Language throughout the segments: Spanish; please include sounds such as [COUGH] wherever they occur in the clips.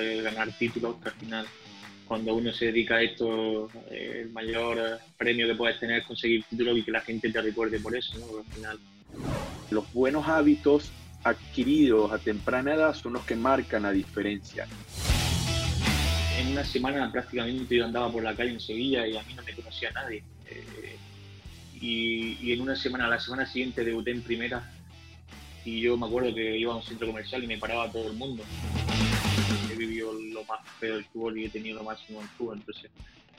poder ganar títulos, que al final cuando uno se dedica a esto, eh, el mayor premio que puedes tener es conseguir títulos y que la gente te recuerde por eso, ¿no? al final. Los buenos hábitos adquiridos a temprana edad son los que marcan la diferencia. En una semana prácticamente yo andaba por la calle en Sevilla y a mí no me conocía nadie. Eh, y, y, en una semana, la semana siguiente debuté en primera y yo me acuerdo que iba a un centro comercial y me paraba todo el mundo. Lo más feo del fútbol y he tenido lo máximo en fútbol. Entonces,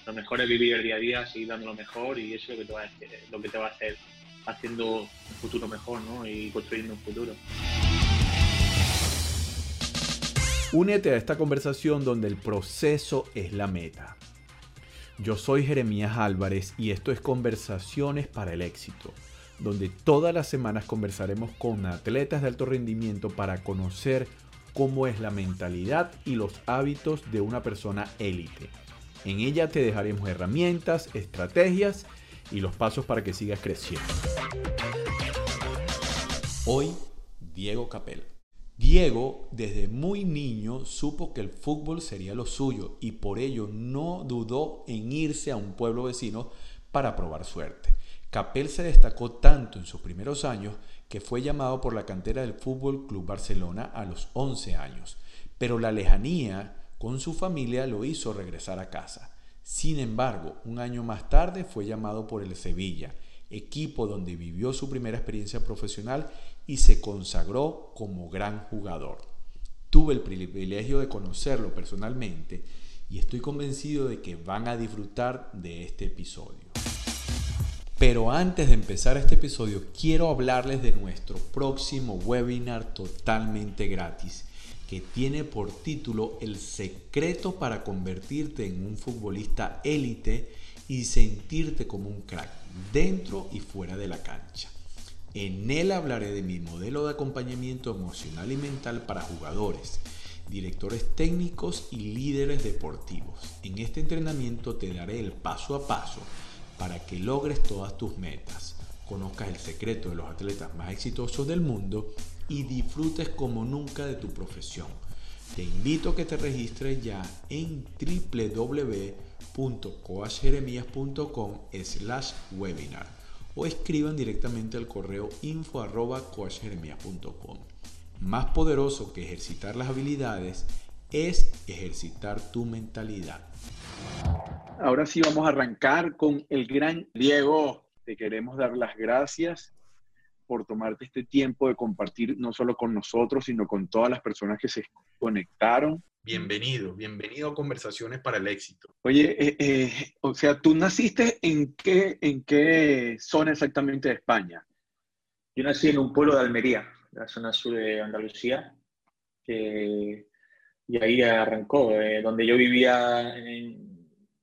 lo mejor es vivir el día a día, seguir dando lo mejor y eso es lo que te va a hacer, lo que te va a hacer haciendo un futuro mejor ¿no? y construyendo un futuro. Únete a esta conversación donde el proceso es la meta. Yo soy Jeremías Álvarez y esto es Conversaciones para el Éxito donde todas las semanas conversaremos con atletas de alto rendimiento para conocer cómo es la mentalidad y los hábitos de una persona élite. En ella te dejaremos herramientas, estrategias y los pasos para que sigas creciendo. Hoy, Diego Capel. Diego desde muy niño supo que el fútbol sería lo suyo y por ello no dudó en irse a un pueblo vecino para probar suerte. Capel se destacó tanto en sus primeros años que fue llamado por la cantera del Fútbol Club Barcelona a los 11 años, pero la lejanía con su familia lo hizo regresar a casa. Sin embargo, un año más tarde fue llamado por el Sevilla, equipo donde vivió su primera experiencia profesional y se consagró como gran jugador. Tuve el privilegio de conocerlo personalmente y estoy convencido de que van a disfrutar de este episodio. Pero antes de empezar este episodio, quiero hablarles de nuestro próximo webinar totalmente gratis, que tiene por título El secreto para convertirte en un futbolista élite y sentirte como un crack, dentro y fuera de la cancha. En él hablaré de mi modelo de acompañamiento emocional y mental para jugadores, directores técnicos y líderes deportivos. En este entrenamiento te daré el paso a paso para que logres todas tus metas, conozcas el secreto de los atletas más exitosos del mundo y disfrutes como nunca de tu profesión. Te invito a que te registres ya en www.coachjeremías.com slash webinar o escriban directamente al correo info Más poderoso que ejercitar las habilidades es ejercitar tu mentalidad. Ahora sí vamos a arrancar con el gran Diego. Te queremos dar las gracias por tomarte este tiempo de compartir no solo con nosotros, sino con todas las personas que se conectaron. Bienvenido, bienvenido a Conversaciones para el Éxito. Oye, eh, eh, o sea, ¿tú naciste en qué, en qué zona exactamente de España? Yo nací en un pueblo de Almería, la zona sur de Andalucía, y ahí arrancó, eh, donde yo vivía en,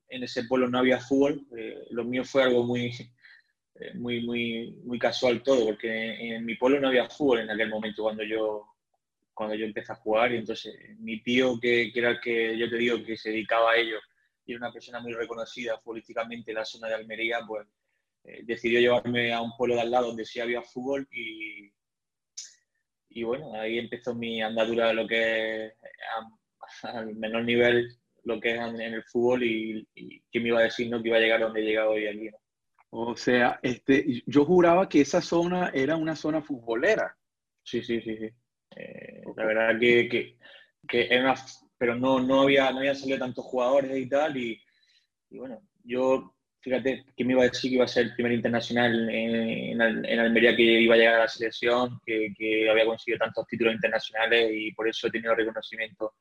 en ese pueblo no había fútbol. Eh, lo mío fue algo muy, [LAUGHS] eh, muy, muy, muy casual todo, porque en, mi pueblo no había fútbol en aquel momento cuando yo, cuando yo empecé a jugar. Y entonces mi tío, que, era el que yo te digo que se dedicaba a ello, y era una persona muy reconocida futbolísticamente en la zona de Almería, pues eh, decidió llevarme a un pueblo de al lado donde sí había fútbol y, y bueno, ahí empezó mi andadura lo que [LAUGHS] al menor nivel lo que es en, el fútbol y, que me iba a decir no que iba a llegar donde he llegado hoy aquí. O sea, este, yo juraba que esa zona era una zona futbolera. Sí, sí, sí, sí. Eh, la verdad que, que, que era pero no, no, había, no había salido tantos jugadores y tal. Y, bueno, yo, fíjate, que me iba a decir que iba a ser el primer internacional en, en, Almería que iba a llegar a la selección, que, que había conseguido tantos títulos internacionales y por eso he tenido reconocimiento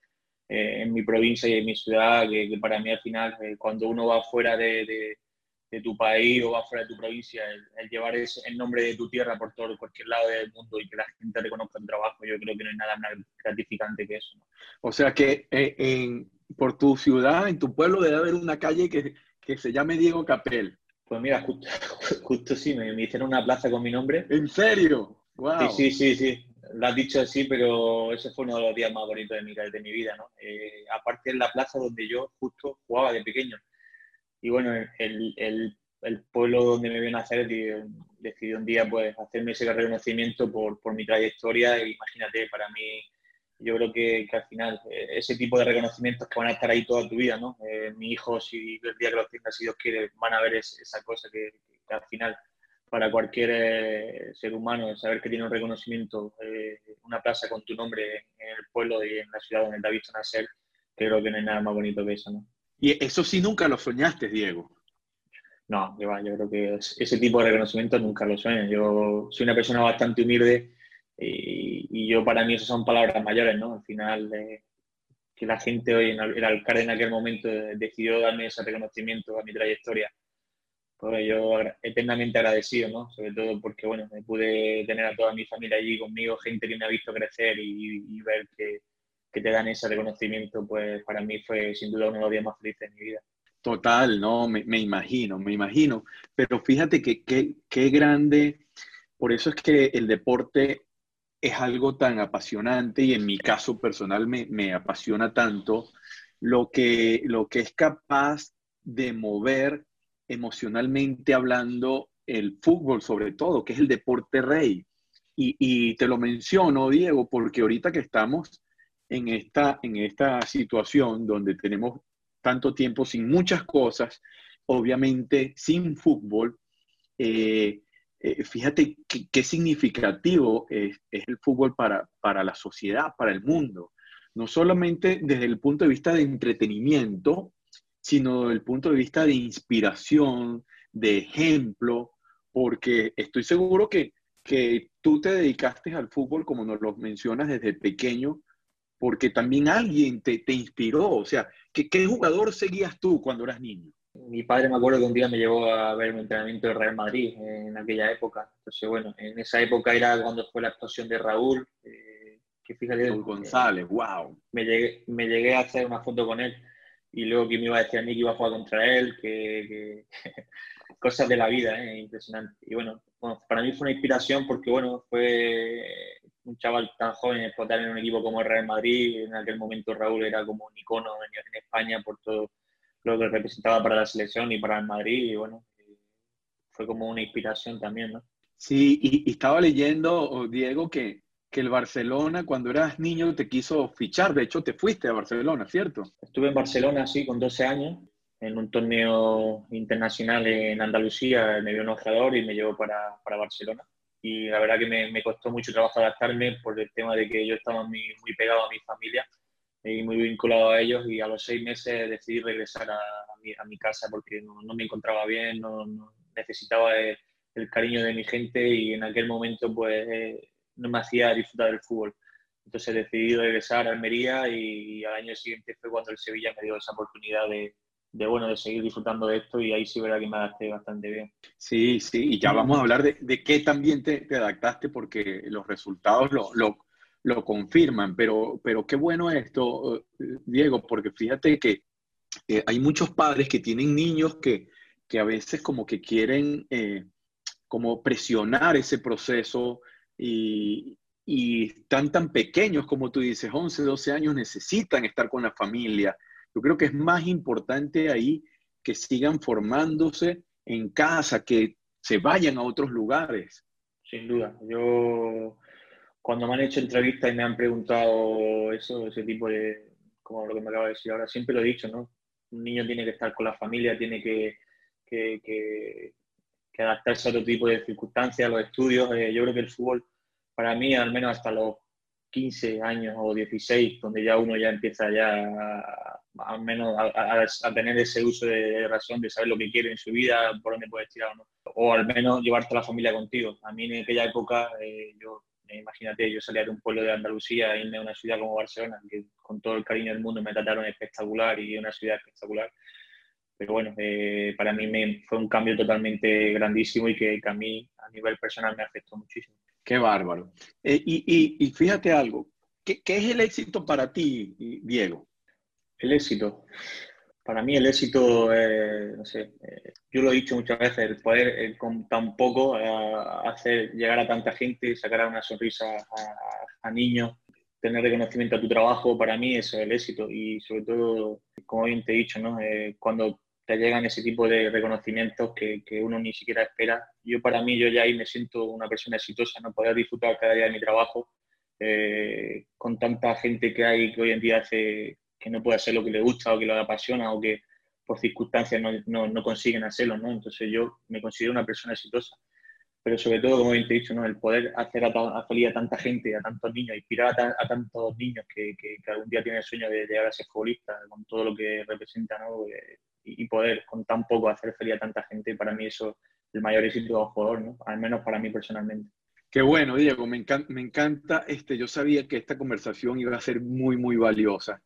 eh, en mi provincia y en mi ciudad, que, para mí al final, eh, cuando uno va fuera de, de, tu país o va fuera de tu provincia, el, llevar ese, el nombre de tu tierra por todo cualquier lado del mundo y que la gente reconozca el trabajo, yo creo que no hay nada más gratificante que eso. O sea que eh, en, por tu ciudad, en tu pueblo, debe haber una calle que, que se llame Diego Capel. Pues mira, justo, [LAUGHS] justo sí, me, me, hicieron una plaza con mi nombre. ¿En serio? Wow. Sí, sí, sí, sí lo has dicho así, pero ese fue uno de los días más bonitos de mi, de mi vida, ¿no? Eh, aparte en la plaza donde yo justo jugaba de pequeño. Y bueno, el, el, el pueblo donde me vio nacer decidió un día pues hacerme ese reconocimiento por, por mi trayectoria. E imagínate, para mí yo creo que, al final eh, ese tipo de reconocimientos que van a estar ahí toda tu vida, ¿no? Eh, mi hijo, si el día que los tenga, si Dios quiere, van a ver esa cosa que, al final para cualquier eh, ser humano, saber que tiene un reconocimiento, una plaza con tu nombre en el pueblo y en la ciudad donde te ha visto nacer, creo que no hay nada más bonito que eso, ¿no? Y eso sí nunca lo soñaste, Diego. No, yo, yo creo que ese tipo de reconocimiento nunca lo sueño. Yo soy una persona bastante humilde y, yo para mí esas son palabras mayores, ¿no? Al final, eh, que la gente hoy, el alcalde en aquel momento decidió darme ese reconocimiento a mi trayectoria. Pues yo eternamente agradecido, ¿no? Sobre todo porque, bueno, me pude tener a toda mi familia allí conmigo, gente que me ha visto crecer y, ver que, que, te dan ese reconocimiento, pues para mí fue sin duda uno de los días más felices de mi vida. Total, no, me, me imagino, me imagino. Pero fíjate que qué grande, por eso es que el deporte es algo tan apasionante y en mi caso personal me, apasiona tanto lo que, lo que es capaz de mover emocionalmente hablando el fútbol sobre todo, que es el deporte rey. Y, te lo menciono, Diego, porque ahorita que estamos en esta, en esta situación donde tenemos tanto tiempo sin muchas cosas, obviamente sin fútbol, eh, eh, fíjate qué, significativo es, el fútbol para, para la sociedad, para el mundo. No solamente desde el punto de vista de entretenimiento, sino desde el punto de vista de inspiración, de ejemplo, porque estoy seguro que, que tú te dedicaste al fútbol, como nos lo mencionas desde pequeño, porque también alguien te, te inspiró. O sea, ¿qué, ¿qué jugador seguías tú cuando eras niño? mi padre me acuerdo que un día me llevó a ver un entrenamiento del Real Madrid en aquella época. Entonces, bueno, en esa época era cuando fue la actuación de Raúl. Eh, que fíjate, Raúl González, wow. Me llegué, me llegué a hacer una foto con él y luego que me iba a decir a mí que iba a jugar contra él, que, [LAUGHS] cosas de la vida, ¿eh? impresionante. Y bueno, para mí fue una inspiración porque, bueno, fue un chaval tan joven explotar en un equipo como el Real Madrid. En aquel momento Raúl era como un icono en España por todo lo que representaba para la selección y para el Madrid, y bueno, fue como una inspiración también, ¿no? Sí, y, estaba leyendo, Diego, que, que el Barcelona, cuando eras niño, te quiso fichar. De hecho, te fuiste a Barcelona, ¿cierto? Estuve en Barcelona, sí, con 12 años, en un torneo internacional en Andalucía. Me dio un ojeador y me llevó para, para Barcelona. Y la verdad que me, me, costó mucho trabajo adaptarme por el tema de que yo estaba muy, muy pegado a mi familia y muy vinculado a ellos y a los seis meses decidí regresar a, mi, a mi, casa porque no, no, me encontraba bien, no, necesitaba el, cariño de mi gente y en aquel momento pues eh, no me hacía disfrutar del fútbol. Entonces decidí regresar a Almería y, al año siguiente fue cuando el Sevilla me dio esa oportunidad de, de, bueno, de seguir disfrutando de esto y ahí sí verá que me adapté bastante bien. Sí, sí, y ya vamos a hablar de, de qué también te, te, adaptaste porque los resultados lo, lo, lo confirman, pero, pero qué bueno esto, Diego, porque fíjate que eh, hay muchos padres que tienen niños que, que a veces como que quieren eh, como presionar ese proceso y, y, están tan pequeños como tú dices, 11, 12 años, necesitan estar con la familia. Yo creo que es más importante ahí que sigan formándose en casa, que se vayan a otros lugares. Sin duda, yo cuando me han hecho entrevistas y me han preguntado eso, ese tipo de, como lo que me acaba de decir ahora, siempre lo he dicho, ¿no? Un niño tiene que estar con la familia, tiene que, que, que, adaptarse a otro tipo de circunstancias, a los estudios. Eh, yo creo que el fútbol, para mí, al menos hasta los 15 años o 16, donde ya uno ya empieza ya al menos a, tener ese uso de, razón, de saber lo que quiere en su vida, por dónde puede tirar o no. O al menos llevarte a la familia contigo. A mí en aquella época eh, yo imagínate, yo salía de un pueblo de Andalucía, irme a una ciudad como Barcelona, que con todo el cariño del mundo me trataron espectacular y una ciudad espectacular. Pero bueno, eh, para mí me, fue un cambio totalmente grandísimo y que, a mí a nivel personal me afectó muchísimo. Qué bárbaro. Eh, y, y, fíjate algo, ¿qué, ¿qué es el éxito para ti, Diego? El éxito para mí el éxito, eh, no sé, eh, yo lo he dicho muchas veces, el poder eh, con tan poco hacer llegar a tanta gente, sacar una sonrisa a, niños, tener reconocimiento a tu trabajo, para mí eso es el éxito y sobre todo, como bien te he dicho, ¿no? cuando te llegan ese tipo de reconocimientos que, que, uno ni siquiera espera, yo para mí, yo ya ahí me siento una persona exitosa, no poder disfrutar cada día de mi trabajo eh, con tanta gente que hay que hoy en día hace que no puede hacer lo que le gusta o que lo apasiona o que por circunstancias no, no, consiguen hacerlo, ¿no? Entonces yo me considero una persona exitosa. Pero sobre todo, como bien te he dicho, ¿no? el poder hacer a, feliz a tanta gente, a tantos niños, inspirar a, tantos niños que, que, algún día tienen el sueño de llegar a ser futbolista, con todo lo que representa, ¿no? Eh, y, poder con tan poco hacer feliz a tanta gente, para mí eso es el mayor éxito de un jugador, ¿no? Al menos para mí personalmente. Qué bueno, Diego, me encanta, me encanta este, yo sabía que esta conversación iba a ser muy, muy valiosa,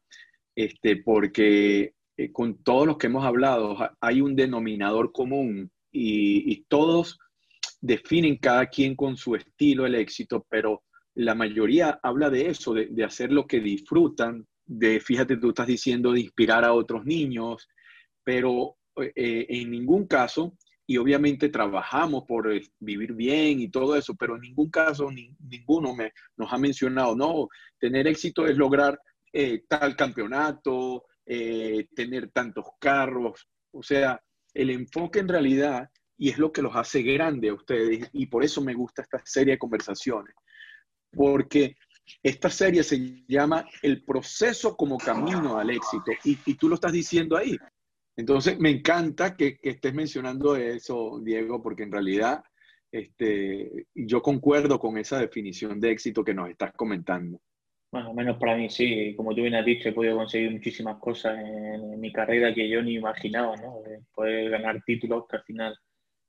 este, porque eh, con todos los que hemos hablado hay un denominador común y, todos definen cada quien con su estilo el éxito, pero la mayoría habla de eso, de, hacer lo que disfrutan, de, fíjate, tú estás diciendo, de inspirar a otros niños, pero eh, en ningún caso, y obviamente trabajamos por eh, vivir bien y todo eso, pero en ningún caso ninguno me, nos ha mencionado, no, tener éxito es lograr tal campeonato, eh, tener tantos carros. O sea, el enfoque en realidad, y es lo que los hace grandes a ustedes, y por eso me gusta esta serie de conversaciones, porque esta serie se llama El proceso como camino al éxito, y, tú lo estás diciendo ahí. Entonces, me encanta que, estés mencionando eso, Diego, porque en realidad este, yo concuerdo con esa definición de éxito que nos estás comentando. Más o menos para mí sí, como tú bien has dicho, he podido conseguir muchísimas cosas en, mi carrera que yo ni imaginaba, ¿no? Poder ganar títulos, que al final,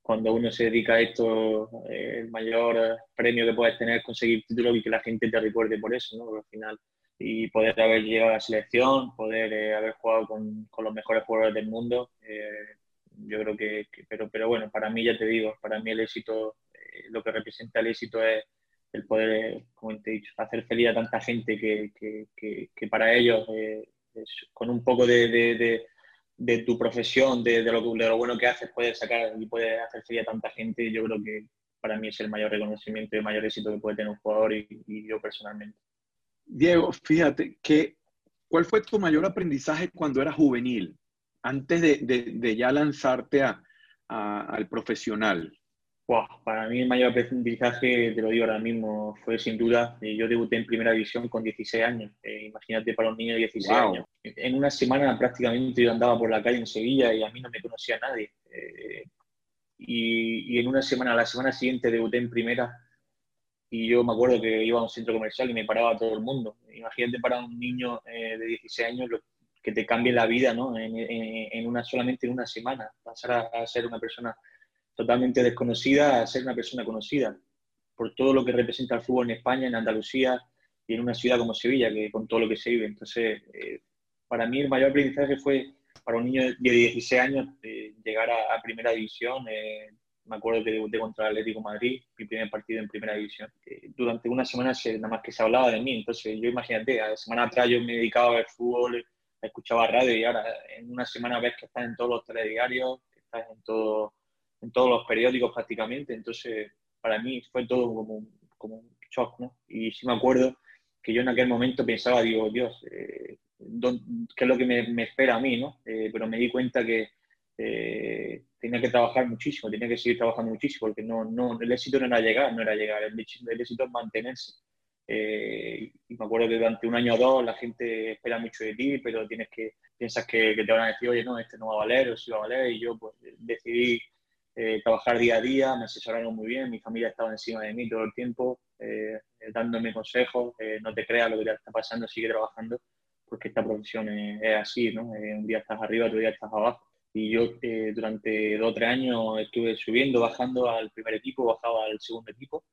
cuando uno se dedica a esto, eh, el mayor premio que puedes tener es conseguir títulos y que la gente te recuerde por eso, ¿no? al final, y poder haber llegado a la selección, poder eh, haber jugado con, con, los mejores jugadores del mundo, eh, yo creo que, pero, pero bueno, para mí ya te digo, para mí el éxito, lo que representa el éxito es el poder, como te he dicho, hacer feliz a tanta gente que, que, que, para ellos, eh, con un poco de, de, de, tu profesión, de, lo, de lo bueno que haces, puedes sacar y puedes hacer feliz a tanta gente. Yo creo que para mí es el mayor reconocimiento y el mayor éxito que puede tener un jugador y, yo personalmente. Diego, fíjate, que, ¿cuál fue tu mayor aprendizaje cuando eras juvenil, antes de, ya lanzarte a, al profesional? para mí el mayor aprendizaje, te lo digo ahora mismo, fue sin duda, eh, yo debuté en primera división con 16 años, eh, imagínate para un niño de 16 años. En una semana prácticamente yo andaba por la calle en Sevilla y a mí no me conocía nadie. Eh, y, en una semana, la semana siguiente debuté en primera y yo me acuerdo que iba a un centro comercial y me paraba todo el mundo. Imagínate para un niño de 16 años que te cambie la vida, ¿no? En, una, solamente en una semana, pasar a ser una persona totalmente desconocida a ser una persona conocida por todo lo que representa el fútbol en España, en Andalucía y en una ciudad como Sevilla, que con todo lo que se vive. Entonces, eh, para mí el mayor aprendizaje fue para un niño de 16 años llegar a, primera división. Eh, me acuerdo que debuté contra el Atlético Madrid, mi primer partido en primera división. Durante una semana se, nada más que se hablaba de mí, entonces yo imagínate, a la semana atrás yo me dedicaba a ver fútbol, escuchaba radio y ahora en una semana ves que estás en todos los telediarios, que estás en todo en todos los periódicos prácticamente, entonces para mí fue todo como, como un shock, ¿no? Y sí me acuerdo que yo en aquel momento pensaba, digo, Dios, eh, ¿qué es lo que me, espera a mí, no? Eh, pero me di cuenta que eh, tenía que trabajar muchísimo, tenía que seguir trabajando muchísimo, porque no, no, el éxito no era llegar, no era llegar, el, el éxito es mantenerse. y me acuerdo que durante un año o dos la gente espera mucho de ti, pero tienes que, piensas que, que te van a decir, oye, no, este no va a valer, o sí va a valer, y yo pues decidí eh, trabajar día a día, me asesoraron muy bien, mi familia estaba encima de mí todo el tiempo, eh, dándome consejos, eh, no te creas lo que te está pasando, sigue trabajando, porque esta profesión es, así, ¿no? un día estás arriba, otro día estás abajo. Y yo durante dos o tres años estuve subiendo, bajando al primer equipo, bajaba al segundo equipo,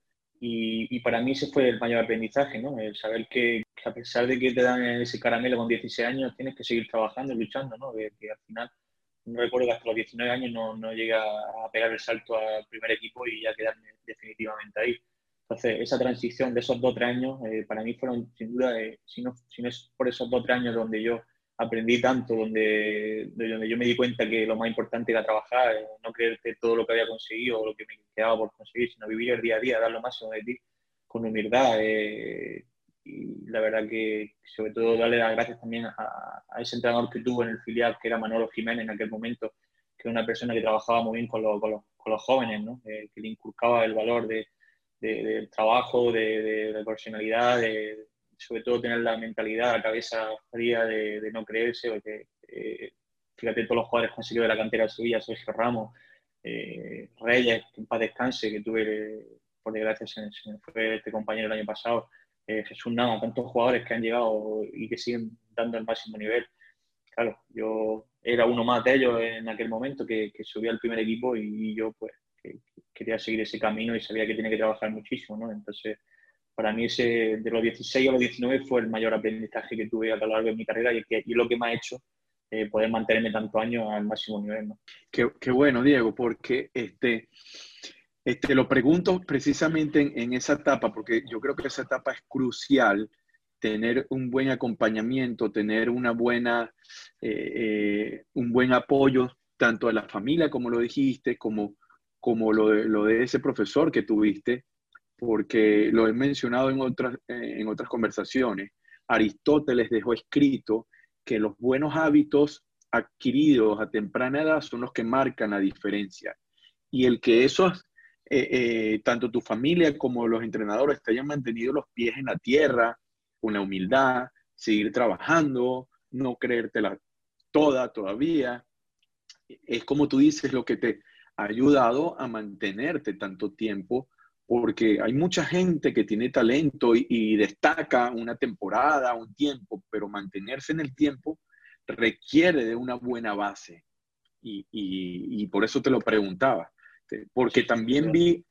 y, y, para mí ese fue el mayor aprendizaje, ¿no? El saber que, a pesar de que te dan ese caramelo con 16 años, tienes que seguir trabajando, luchando, ¿no? que al final no recuerdo que hasta los 19 años no, no llegué a pegar el salto al primer equipo y ya quedarme definitivamente ahí. Entonces, esa transición de esos dos o tres años, eh, para mí fueron sin duda, eh, si, no, si, no, es por esos dos o tres años donde yo aprendí tanto, donde, donde yo me di cuenta que lo más importante era trabajar, eh, no creerte todo lo que había conseguido o lo que me quedaba por conseguir, sino vivir el día a día, dar lo máximo de ti con humildad, y la verdad que sobre todo darle las gracias también a, ese entrenador que tuvo en el filial, que era Manolo Jiménez en aquel momento, que era una persona que trabajaba muy bien con, con, los, con los, jóvenes, ¿no? Eh, que le inculcaba el valor de, de, trabajo, de, de, profesionalidad, de, sobre todo tener la mentalidad, la cabeza fría de, no creerse, porque eh, fíjate todos los jugadores conseguidos de la cantera de Sevilla, Sergio Ramos, eh, Reyes, que en paz descanse, que tuve, por desgracia, se, me fue este compañero el año pasado, eh, Jesús Nava, tantos jugadores que han llegado y que siguen dando el máximo nivel. Claro, yo era uno más de ellos en aquel momento que, que subía al primer equipo y, yo pues quería seguir ese camino y sabía que tenía que trabajar muchísimo, ¿no? Entonces, para mí ese, de los 16 a los 19 fue el mayor aprendizaje que tuve a lo largo de mi carrera y, que, y lo que me ha hecho eh, poder mantenerme tantos años al máximo nivel. ¿no? Qué, qué, bueno, Diego, porque este, este, lo pregunto precisamente en, esa etapa, porque yo creo que esa etapa es crucial, tener un buen acompañamiento, tener una buena, eh, eh, un buen apoyo tanto de la familia, como lo dijiste, como, como lo, de, lo de ese profesor que tuviste, porque lo he mencionado en otras, en otras conversaciones. Aristóteles dejó escrito que los buenos hábitos adquiridos a temprana edad son los que marcan la diferencia. Y el que esos, eh, eh, tanto tu familia como los entrenadores te hayan mantenido los pies en la tierra, con la humildad, seguir trabajando, no creértela toda todavía, es como tú dices lo que te ha ayudado a mantenerte tanto tiempo porque hay mucha gente que tiene talento y, destaca una temporada, un tiempo, pero mantenerse en el tiempo requiere de una buena base. Y, por eso te lo preguntaba, porque también vi,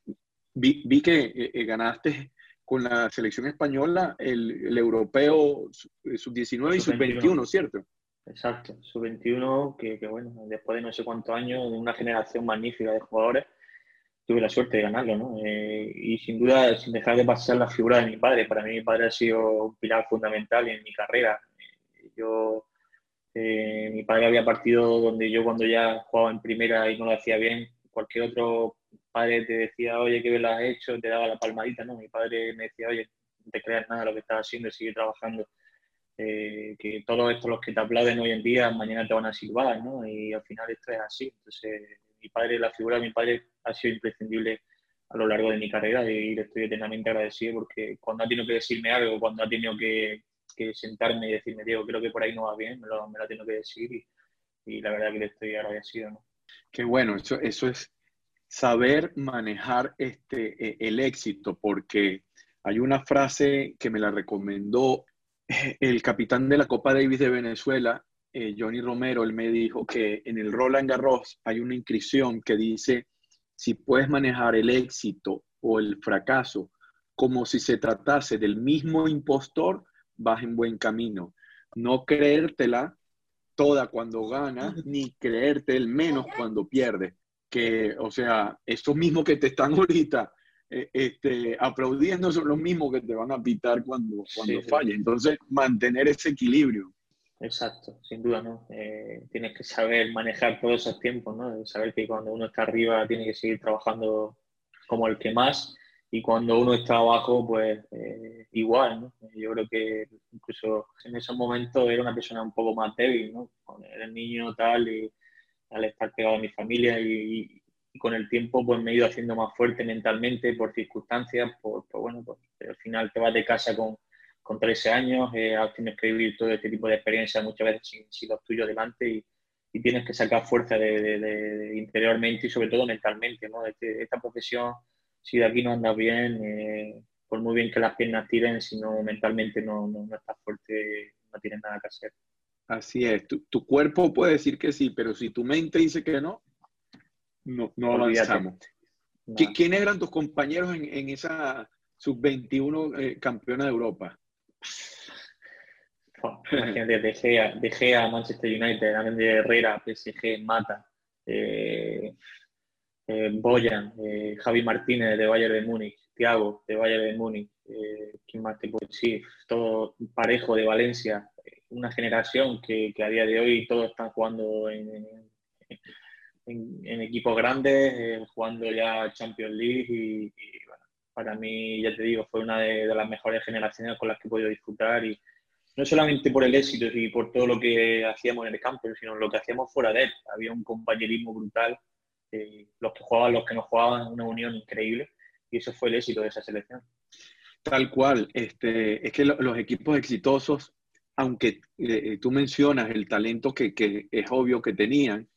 vi, que eh, eh, ganaste con la selección española el, europeo sub-19 y sub-21, ¿cierto? Exacto, sub-21, que, que, bueno, después de no sé cuántos años, una generación magnífica de jugadores tuve la suerte de ganarlo, ¿no? Eh, y sin duda, sin dejar de pasar la figura de mi padre. Para mí mi padre ha sido un pilar fundamental en mi carrera. Eh, yo, eh, mi padre había partido donde yo cuando ya jugaba en primera y no lo hacía bien, cualquier otro padre te decía, oye, qué bien lo has hecho, te daba la palmadita, ¿no? Mi padre me decía, oye, no te creas nada lo que estás haciendo, sigue trabajando. Que todos estos los que te aplauden hoy en día, mañana te van a silbar, ¿no? Y al final esto es así. Entonces, mi padre, la figura de mi padre ha sido imprescindible a lo largo de mi carrera y le estoy eternamente agradecido porque cuando ha tenido que decirme algo, cuando ha tenido que, sentarme y decirme, Diego, creo que por ahí no va bien, me lo, me lo ha tenido que decir y, la verdad que le estoy agradecido. ¿no? Qué bueno, eso, eso es saber manejar este, e, el éxito porque hay una frase que me la recomendó [LAUGHS] el capitán de la Copa Davis de Venezuela eh, Johnny Romero, él me dijo que en el Roland Garros hay una inscripción que dice, si puedes manejar el éxito o el fracaso como si se tratase del mismo impostor, vas en buen camino. No creértela toda cuando ganas, [LAUGHS] ni creerte el menos cuando pierdes. Que, o sea, esos mismos que te están ahorita eh, este, aplaudiendo son los mismos que te van a pitar cuando, cuando falles. Entonces, mantener ese equilibrio. Exacto, sin duda, ¿no? Eh, tienes que saber manejar todos esos tiempos, ¿no? Saber que cuando uno está arriba tiene que seguir trabajando como el que más y cuando uno está abajo, pues eh, igual, ¿no? Yo creo que incluso en esos momentos era una persona un poco más débil, ¿no? Era el niño tal y al estar pegado a mi familia y, con el tiempo pues me he ido haciendo más fuerte mentalmente por circunstancias, por, bueno, pues al final te vas de casa con con 13 años, eh, tienes que vivir todo este tipo de experiencias muchas veces sin, los tuyos delante y, tienes que sacar fuerza de, interiormente y sobre todo mentalmente. ¿no? Este, esta profesión, si de aquí no andas bien, eh, por muy bien que las piernas tiren, si no mentalmente no, no, estás fuerte, no tienes nada que hacer. Así es, tu, cuerpo puede decir que sí, pero si tu mente dice que no, no, no avanzamos. ¿Quiénes eran tus compañeros en, esa sub-21 eh, campeona de Europa? imagínate, De Gea, a Manchester United, de Herrera, PSG, Mata, eh, eh, Boyan, eh, Javi Martínez de Bayern de Múnich, Thiago de Bayern de Múnich, ¿quién más te puedo decir? Todo parejo de Valencia, una generación que, a día de hoy todos están jugando en, en, equipos grandes, jugando ya Champions League y para mí, ya te digo, fue una de, las mejores generaciones con las que he podido disfrutar y no solamente por el éxito y por todo lo que hacíamos en el campo, sino lo que hacíamos fuera de él. Había un compañerismo brutal, eh, los que jugaban, los que no jugaban, una unión increíble y eso fue el éxito de esa selección. Tal cual, este, es que los equipos exitosos, aunque eh, tú mencionas el talento que, que, es obvio que tenían,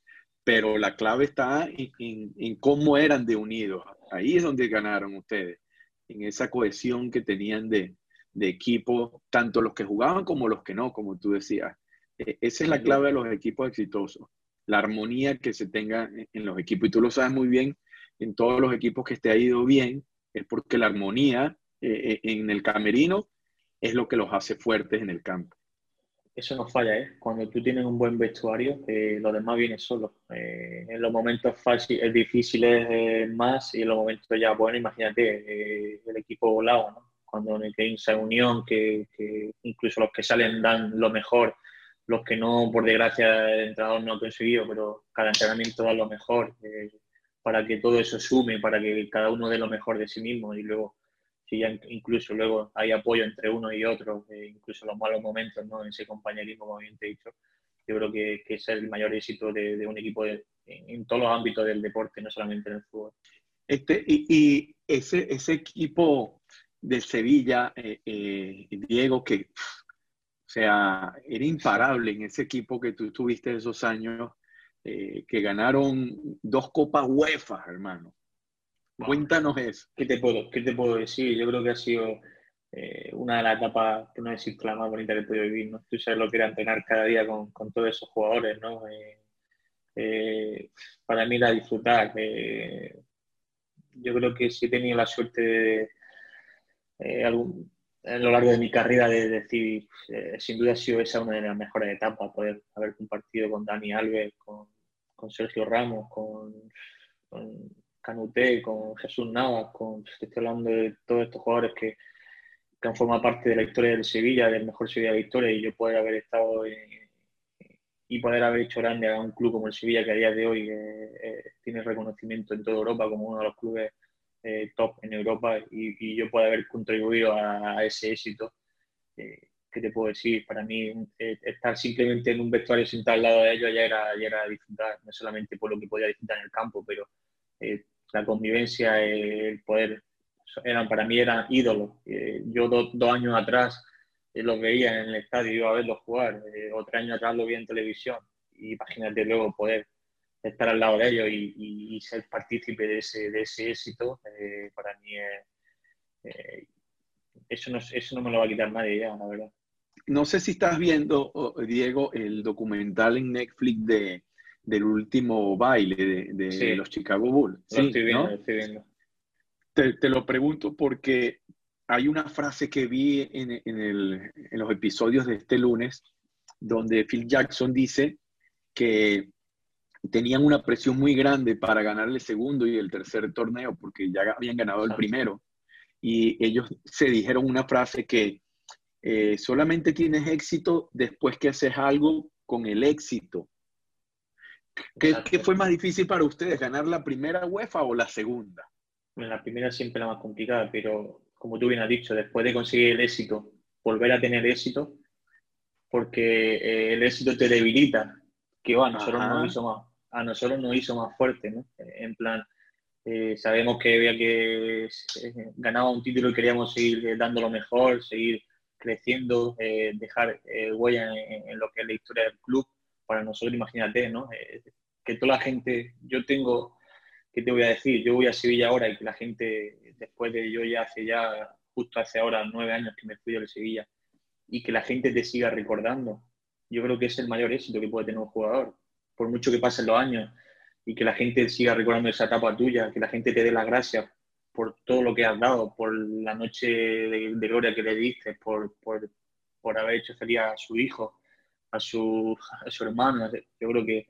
pero la clave está en, en, cómo eran de unidos. Ahí es donde ganaron ustedes, en esa cohesión que tenían de, de equipo, tanto los que jugaban como los que no, como tú decías. E, esa es la clave de los equipos exitosos, la armonía que se tenga en los equipos. Y tú lo sabes muy bien, en todos los equipos que te ha ido bien, es porque la armonía eh, eh, en el camerino es lo que los hace fuertes en el campo. Eso no falla, ¿eh? Cuando tú tienes un buen vestuario, eh, lo demás viene solo. en los momentos fáciles, difíciles más y en los momentos ya, bueno, imagínate, el equipo volado, ¿no? Cuando hay esa unión, que, que, incluso los que salen dan lo mejor, los que no, por desgracia, el entrenador no ha conseguido, pero cada entrenamiento da lo mejor para que todo eso sume, para que cada uno dé lo mejor de sí mismo y luego si ya incluso luego hay apoyo entre uno y otro, eh, incluso los malos momentos, ¿no? ese compañerismo, como bien te he dicho, yo creo que, que es el mayor éxito de, un equipo en, todos los ámbitos del deporte, no solamente en el fútbol. Este, y, ese, equipo de Sevilla, eh, eh, Diego, que o sea, era imparable en ese equipo que tú tuviste esos años, que ganaron dos copas UEFA, hermano. Cuéntanos eso. ¿Qué te, puedo, ¿Qué te puedo decir? Yo creo que ha sido eh, una de las etapas, por no decir la más bonita que he podido vivir. ¿no? Tú sabes lo que era entrenar cada día con, con todos esos jugadores. ¿no? Eh, eh, para mí era disfrutar. yo creo que si he tenido la suerte de, algún, a lo largo de mi carrera de decir, sin duda ha sido esa una de las mejores etapas, poder haber compartido con Dani Alves, con, con Sergio Ramos, con, con Canuté, con Jesús Navas, con, estoy hablando de todos estos jugadores que, que, han formado parte de la historia del Sevilla, del mejor Sevilla de la historia, y yo poder haber estado y poder haber hecho grande a un club como el Sevilla, que a día de hoy eh, eh, tiene reconocimiento en toda Europa como uno de los clubes eh, top en Europa, y, yo poder haber contribuido a, ese éxito. ¿Qué te puedo decir? Para mí, estar simplemente en un vestuario sentado al lado de ellos ya era, ya era disfrutar, no solamente por lo que podía disfrutar en el campo, pero la convivencia, el poder, eran, para mí eran ídolos. Eh, yo dos años atrás eh, los veía en el estadio, iba a verlos jugar, eh, otro año atrás lo vi en televisión. Y imagínate luego poder estar al lado de ellos y, ser partícipe de ese, de ese éxito, para mí eso, no, eso no me lo va a quitar nadie la verdad. No sé si estás viendo, Diego, el documental en Netflix de del último baile de, los Chicago Bulls. Sí, estoy viendo, estoy viendo. Te, lo pregunto porque hay una frase que vi en, en, los episodios de este lunes donde Phil Jackson dice que tenían una presión muy grande para ganar el segundo y el tercer torneo porque ya habían ganado el primero. Y ellos se dijeron una frase que eh, solamente tienes éxito después que haces algo con el éxito. ¿Qué, fue más difícil para ustedes, ganar la primera UEFA o la segunda? la primera siempre la más complicada, pero como tú bien has dicho, después de conseguir el éxito, volver a tener éxito, porque eh, el éxito te debilita, que a nosotros nos hizo más, a nosotros nos hizo más fuerte, ¿no? En plan, eh, sabemos que había que eh, ganaba un título y queríamos seguir dando lo mejor, seguir creciendo, dejar huella en, lo que es la historia del club para nosotros, imagínate, ¿no? Eh, que toda la gente, yo tengo, ¿qué te voy a decir? Yo voy a Sevilla ahora y que la gente, después de yo ya hace ya, justo hace ahora nueve años que me fui de Sevilla, y que la gente te siga recordando, yo creo que es el mayor éxito que puede tener un jugador, por mucho que pasen los años, y que la gente siga recordando esa etapa tuya, que la gente te dé las gracias por todo lo que has dado, por la noche de, gloria que le diste, por, por, por haber hecho feliz a su hijo, a su, a su hermano. Yo creo que,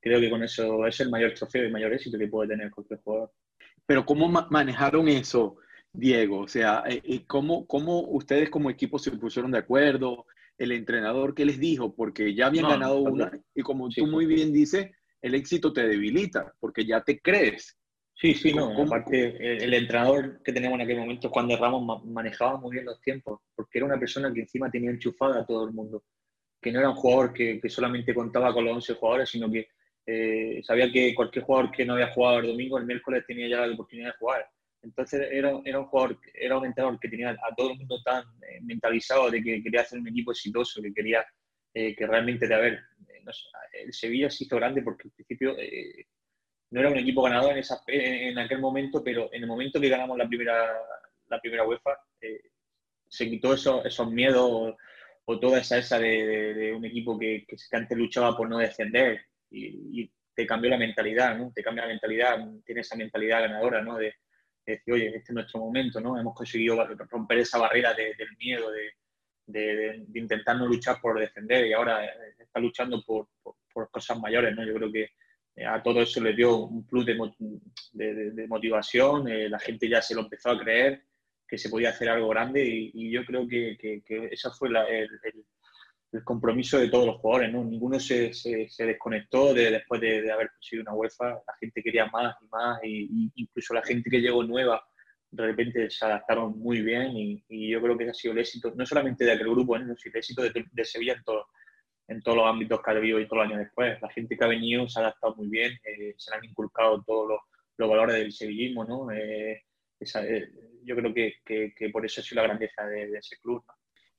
creo que con eso es el mayor trofeo y el mayor éxito que puede tener cualquier jugador. Pero ¿cómo manejaron eso, Diego? O sea, eh, eh, ¿cómo, ¿cómo ustedes como equipo se pusieron de acuerdo? ¿El entrenador qué les dijo? Porque ya habían ganado una y como tú muy bien dices, el éxito te debilita porque ya te crees. Sí, sí, no. Aparte, el, entrenador que teníamos en aquel momento, Juan de Ramos, manejaba muy bien los tiempos, porque era una persona que encima tenía enchufada a todo el mundo que no era un jugador que, solamente contaba con los 11 jugadores, sino que eh, sabía que cualquier jugador que no había jugado el domingo, el miércoles tenía ya la oportunidad de jugar. Entonces era, era un jugador, era un entrenador que tenía a todo el mundo tan eh, mentalizado de que quería hacer un equipo exitoso, que quería eh, que realmente, de haber, el Sevilla se hizo grande porque al principio no era un equipo ganador en, esa, en, aquel momento, pero en el momento que ganamos la primera, la primera UEFA, se quitó eso, esos miedos o, toda esa esa de, un equipo que, que, antes luchaba por no descender y, te cambió la mentalidad, ¿no? Te cambia la mentalidad, tiene esa mentalidad ganadora, ¿no? De, decir, oye, este es nuestro momento, ¿no? Hemos conseguido romper esa barrera del miedo, de, de, intentar no luchar por defender y ahora está luchando por, por, cosas mayores, ¿no? Yo creo que a todo eso le dio un plus de, motivación, eh, la gente ya se lo empezó a creer que se podía hacer algo grande y, yo creo que, que, ese fue el, el, compromiso de todos los jugadores, ¿no? Ninguno se, se, desconectó de, después de, haber conseguido una UEFA, la gente quería más y más, y, incluso la gente que llegó nueva de repente se adaptaron muy bien y, yo creo que ese ha sido el éxito, no solamente de aquel grupo, sino el éxito de, Sevilla en, todo, en todos los ámbitos que ha vivido y todos los años después. La gente que ha venido se ha adaptado muy bien, eh, se le han inculcado todos los, los valores del sevillismo, ¿no? Eh, esa, eh, yo creo que, que, por eso sido la grandeza de, ese club.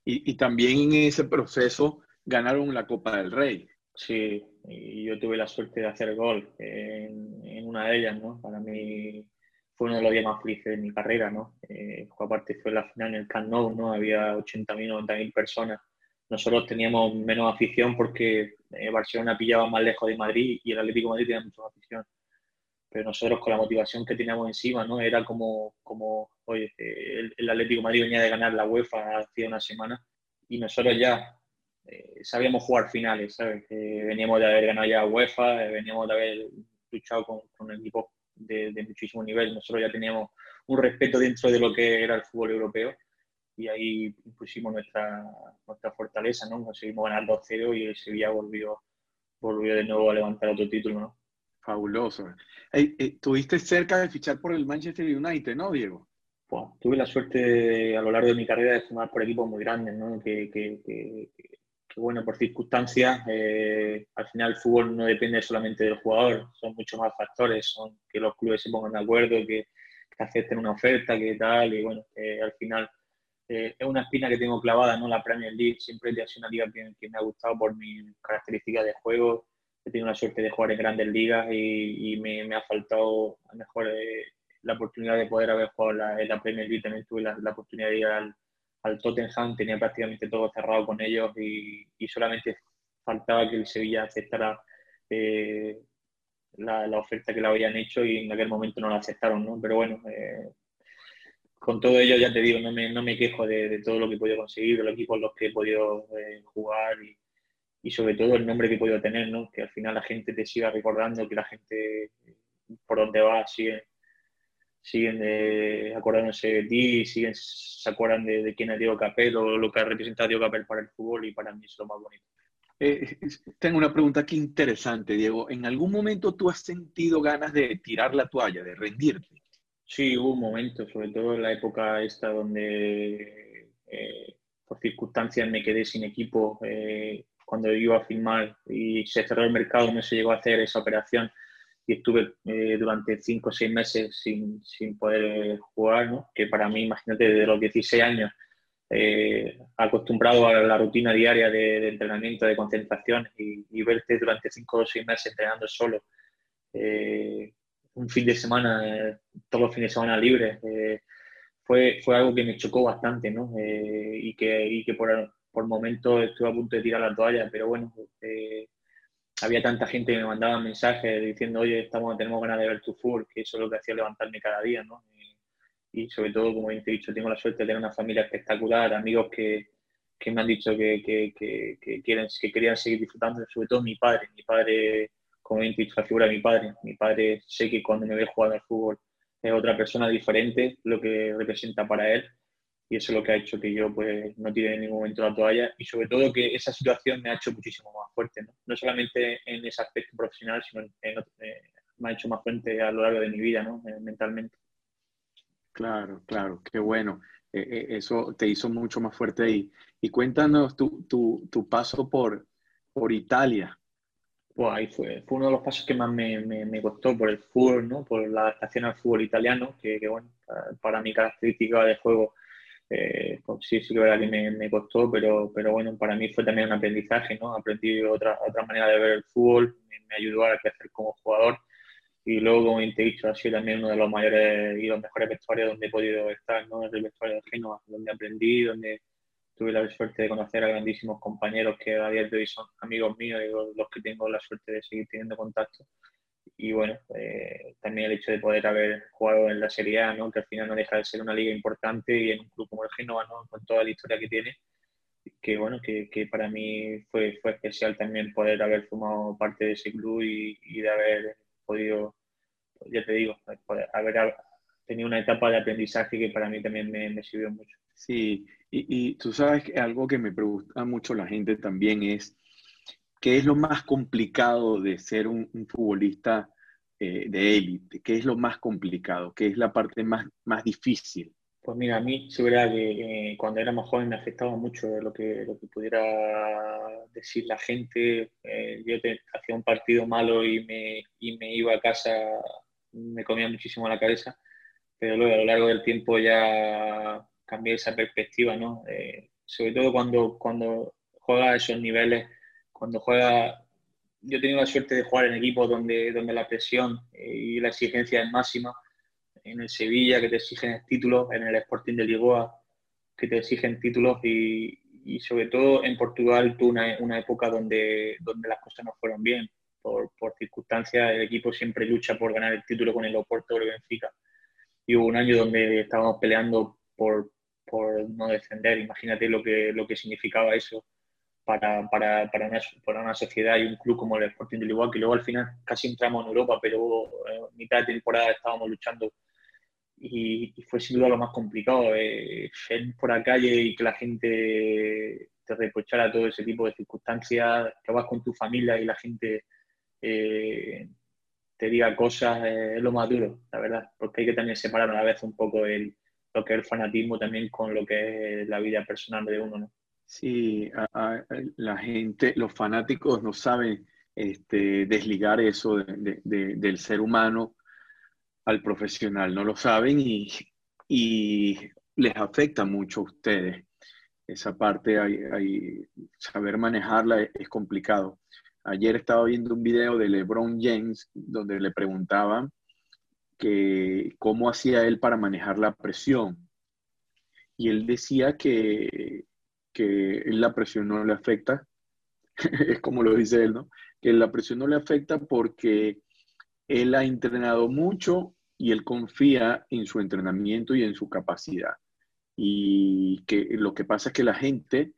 Y, y, también en ese proceso ganaron la Copa del Rey. Sí, y yo tuve la suerte de hacer gol en, en una de ellas, ¿no? Para mí fue uno de los días más felices de mi carrera, ¿no? Eh, aparte fue la final en el Camp Nou, ¿no? Había 80.000, 90.000 personas. Nosotros teníamos menos afición porque eh, Barcelona pillaba más lejos de Madrid y el Atlético de Madrid tenía mucha afición pero nosotros con la motivación que teníamos encima, ¿no? Era como, como oye, el, Atlético Madrid venía de ganar la UEFA hace una semana y nosotros ya eh, sabíamos jugar finales, ¿sabes? veníamos de haber ganado ya UEFA, eh, veníamos de haber luchado con, con equipos de, de, muchísimo nivel, nosotros ya teníamos un respeto dentro de lo que era el fútbol europeo y ahí pusimos nuestra, nuestra fortaleza, ¿no? Conseguimos ganar 2-0 y el Sevilla volvió, volvió de nuevo a levantar otro título, ¿no? Fabuloso. Hey, eh, tuviste cerca de fichar por el Manchester United, ¿no, Diego? tuve la suerte a lo largo de mi carrera de formar por equipos muy grandes, ¿no? Que, bueno, por circunstancias, eh, al final el fútbol no depende solamente del jugador, son muchos más factores, son que los clubes se pongan de acuerdo, que, acepten una oferta, que tal, y bueno, al final eh, es una espina que tengo clavada, ¿no? La Premier League siempre ha sido una liga que me ha gustado por mis características de juego, he tenido la suerte de jugar en grandes ligas y, me, ha faltado a mejor eh, la oportunidad de poder haber jugado en la Premier League. También tuve la, oportunidad de ir al, Tottenham, tenía prácticamente todo cerrado con ellos y, solamente faltaba que el Sevilla aceptara eh, la, oferta que le habían hecho y en aquel momento no la aceptaron, ¿no? Pero bueno, eh, con todo ello ya te digo, no me, no me quejo de, todo lo que he podido conseguir, de los equipos en los que he podido jugar y, y sobre todo el nombre que he podido tener, ¿no? Que al final la gente te siga recordando, que la gente por donde va sigue, siguen de, acordándose de ti, siguen, se acuerdan de, quién es Diego Capel o lo que ha representado Diego Capel para el fútbol y para mí es lo más bonito. Eh, tengo una pregunta aquí interesante, Diego. ¿En algún momento tú has sentido ganas de tirar la toalla, de rendirte? Sí, hubo un momento, sobre todo en la época esta donde eh, por circunstancias me quedé sin equipo. Eh, cuando iba a filmar y se cerró el mercado, no se llegó a hacer esa operación y estuve eh, durante cinco o seis meses sin, sin poder jugar, ¿no? que para mí, imagínate, desde los 16 años, eh, acostumbrado a la rutina diaria de, entrenamiento, de concentración y, verte durante cinco o seis meses entrenando solo, eh, un fin de semana, todos los fines de semana libres, fue, fue algo que me chocó bastante ¿no? y, que, y que por, por momentos estuve a punto de tirar la toalla, pero bueno, eh, había tanta gente que me mandaba mensajes diciendo, oye, estamos, tenemos ganas de ver tu fútbol, que eso es lo que hacía levantarme cada día, ¿no? Y, sobre todo, como te he dicho, tengo la suerte de tener una familia espectacular, amigos que, que me han dicho que, que, que, quieren, que querían seguir disfrutando, sobre todo mi padre. Mi padre, como bien he dicho, la figura de mi padre. Mi padre sé que cuando me ve jugando al fútbol es otra persona diferente, lo que representa para él y eso es lo que ha hecho que yo pues no tire en ningún momento la toalla y sobre todo que esa situación me ha hecho muchísimo más fuerte, no, no solamente en ese aspecto profesional, sino en, eh, me ha hecho más fuerte a lo largo de mi vida, ¿no? Eh, mentalmente. Claro, claro, qué bueno. Eh, eso te hizo mucho más fuerte ahí. Y cuéntanos tu, tu, tu paso por, por Italia. Pues ahí fue, fue uno de los pasos que más me, me, costó por el fútbol, ¿no? Por la adaptación al fútbol italiano, que, bueno, para, mi característica de juego, eh, pues sí, sí que verdad que me, costó, pero, pero bueno, para mí fue también un aprendizaje, ¿no? Aprendí otra, otra manera de ver el fútbol, me, ayudó a crecer como jugador y luego, como te he dicho, ha sido también uno de los mayores y los mejores vestuarios donde he podido estar, ¿no? El vestuario de Genoa, donde aprendí, donde tuve la suerte de conocer a grandísimos compañeros que a día de hoy son amigos míos y los que tengo la suerte de seguir teniendo contacto. Y bueno, eh, también el hecho de poder haber jugado en la Serie A, ¿no? que al final no deja de ser una liga importante y en un club como el Genoa, ¿no? con toda la historia que tiene, que bueno, que, que para mí fue, fue especial también poder haber formado parte de ese club y, y de haber podido, ya te digo, haber tenido una etapa de aprendizaje que para mí también me, me sirvió mucho. Sí, y, tú sabes que algo que me pregunta mucho la gente también es, ¿qué es lo más complicado de ser un, futbolista eh, de élite? ¿Qué es lo más complicado? ¿Qué es la parte más, más difícil? Pues mira, a mí verdad que eh, cuando era más joven me afectaba mucho lo que, lo que pudiera decir la gente. Eh, yo hacía un partido malo y me, y me iba a casa, me comía muchísimo la cabeza, pero luego a lo largo del tiempo ya cambiar esa perspectiva, ¿no? Eh, sobre todo cuando, cuando juega a esos niveles, cuando juega... Yo he tenido la suerte de jugar en equipos donde, donde la presión y la exigencia es máxima. En el Sevilla, que te exigen títulos, en el Sporting de Lisboa, que te exigen títulos y, y sobre todo en Portugal tuve una, una, época donde, donde las cosas no fueron bien. Por, por, circunstancias, el equipo siempre lucha por ganar el título con el Oporto o el Benfica. Y hubo un año donde estábamos peleando por, por no defender. Imagínate lo que, lo que significaba eso para, para, para, una, para una sociedad y un club como el Sporting de Lisboa, que luego al final casi entramos en Europa, pero en mitad de temporada estábamos luchando y, fue sin duda lo más complicado. Eh, por la calle y que la gente te reprochara todo ese tipo de circunstancias, que vas con tu familia y la gente eh, te diga cosas, eh, es lo más duro, la verdad, porque hay que también separar a la vez un poco el, lo que es el fanatismo también con lo que es la vida personal de uno, ¿no? Sí, la gente, los fanáticos no saben este, desligar eso del ser humano al profesional, no lo saben y, les afecta mucho a ustedes. Esa parte, hay, saber manejarla es, complicado. Ayer estaba viendo un video de LeBron James donde le preguntaban cómo hacía él para manejar la presión. Y él decía que, que la presión no le afecta, [LAUGHS] es como lo dice él, ¿no? Que la presión no le afecta porque él ha entrenado mucho y él confía en su entrenamiento y en su capacidad. Y que lo que pasa es que la gente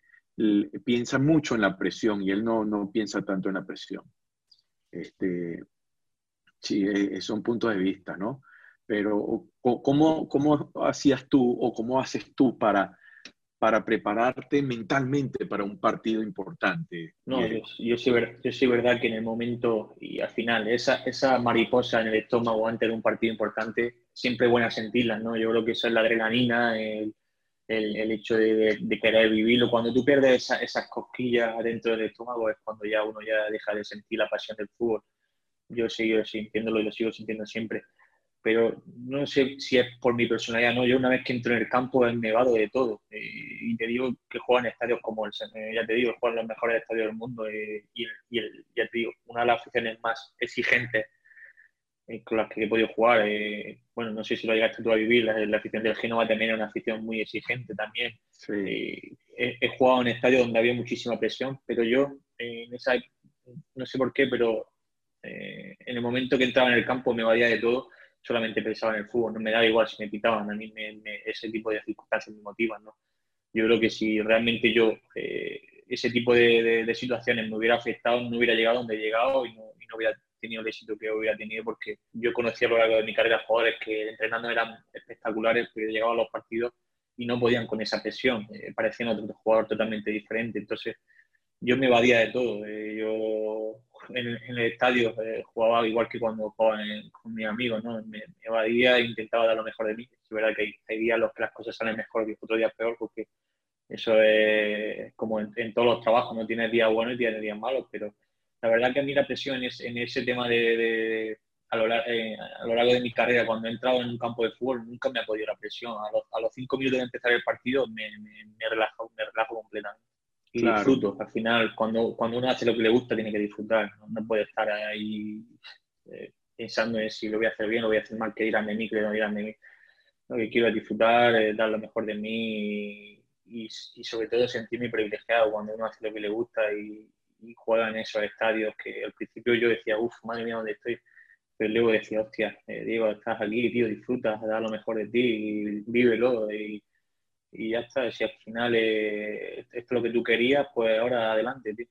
piensa mucho en la presión y él no, no piensa tanto en la presión. Este, Sí, eh, son puntos de vista, ¿no? Pero ¿cómo, cómo hacías tú o cómo haces tú para, para prepararte mentalmente para un partido importante? No, yo, yo, sí, yo sí verdad que en el momento y al final, esa, esa mariposa en el estómago antes de un partido importante, siempre es buena sentirla, ¿no? Yo creo que eso es la adrenalina, el, el, el hecho de, de, querer vivirlo. Cuando tú pierdes esas cosquillas dentro del estómago es cuando ya uno ya deja de sentir la pasión del fútbol yo sigo sintiéndolo y lo sigo sintiendo siempre. Pero no sé si es por mi personalidad, no. Yo una vez que entro en el campo he nevado de todo. Eh, y te digo que juegan estadios como el, eh, ya te digo, juegan los mejores estadios del mundo. Eh, y, el, ya te digo, una de las aficiones más exigentes con las que he podido jugar. bueno, no sé si lo llegaste tú a vivir, la, afición del Genova también era una afición muy exigente también. He, he, jugado en estadios donde había muchísima presión, pero yo en esa, no sé por qué, pero en el momento que entraba en el campo me valía de todo, solamente pensaba en el fútbol, no me daba igual si me pitaban, a mí ese tipo de circunstancias me motivan, ¿no? Yo creo que si realmente yo eh, ese tipo de, situaciones me hubiera afectado, no hubiera llegado donde he llegado y no, hubiera tenido el éxito que hubiera tenido porque yo conocía a lo largo de mi carrera jugadores que entrenando eran espectaculares, pero llegaban a los partidos y no podían con esa presión, eh, parecían otro jugador totalmente diferente. Entonces, yo me evadía de todo. yo en, el estadio eh, jugaba igual que cuando jugaba con mis amigos, ¿no? Me, evadía e intentaba dar lo mejor de mí. Es verdad que hay, días en los que las cosas salen mejor y otros días peor, porque eso es como en, todos los trabajos, no tiene días buenos y tiene días malos, pero la verdad que a mí la presión es, en ese tema de, a, lo, eh, a, lo, largo de mi carrera, cuando he entrado en un campo de fútbol, nunca me ha podido la presión. A los, a los cinco minutos de empezar el partido me, me, relajo, me relajo completamente. Y disfruto. Al final, cuando, cuando uno hace lo que le gusta, tiene que disfrutar. No, puede estar ahí eh, pensando en si lo voy a hacer bien o lo voy a hacer mal, que dirán de mí, que no dirán de mí. Lo que quiero es disfrutar, dar lo mejor de mí y, y, sobre todo sentirme privilegiado cuando uno hace lo que le gusta y, y juega en esos estadios que al principio yo decía, uff, madre mía, ¿dónde estoy? Pero luego decía, hostia, eh, Diego, estás aquí, tío, disfruta, da lo mejor de ti, y vívelo y, y ya está. Si al final eh, esto es lo que tú querías, pues ahora adelante, tío.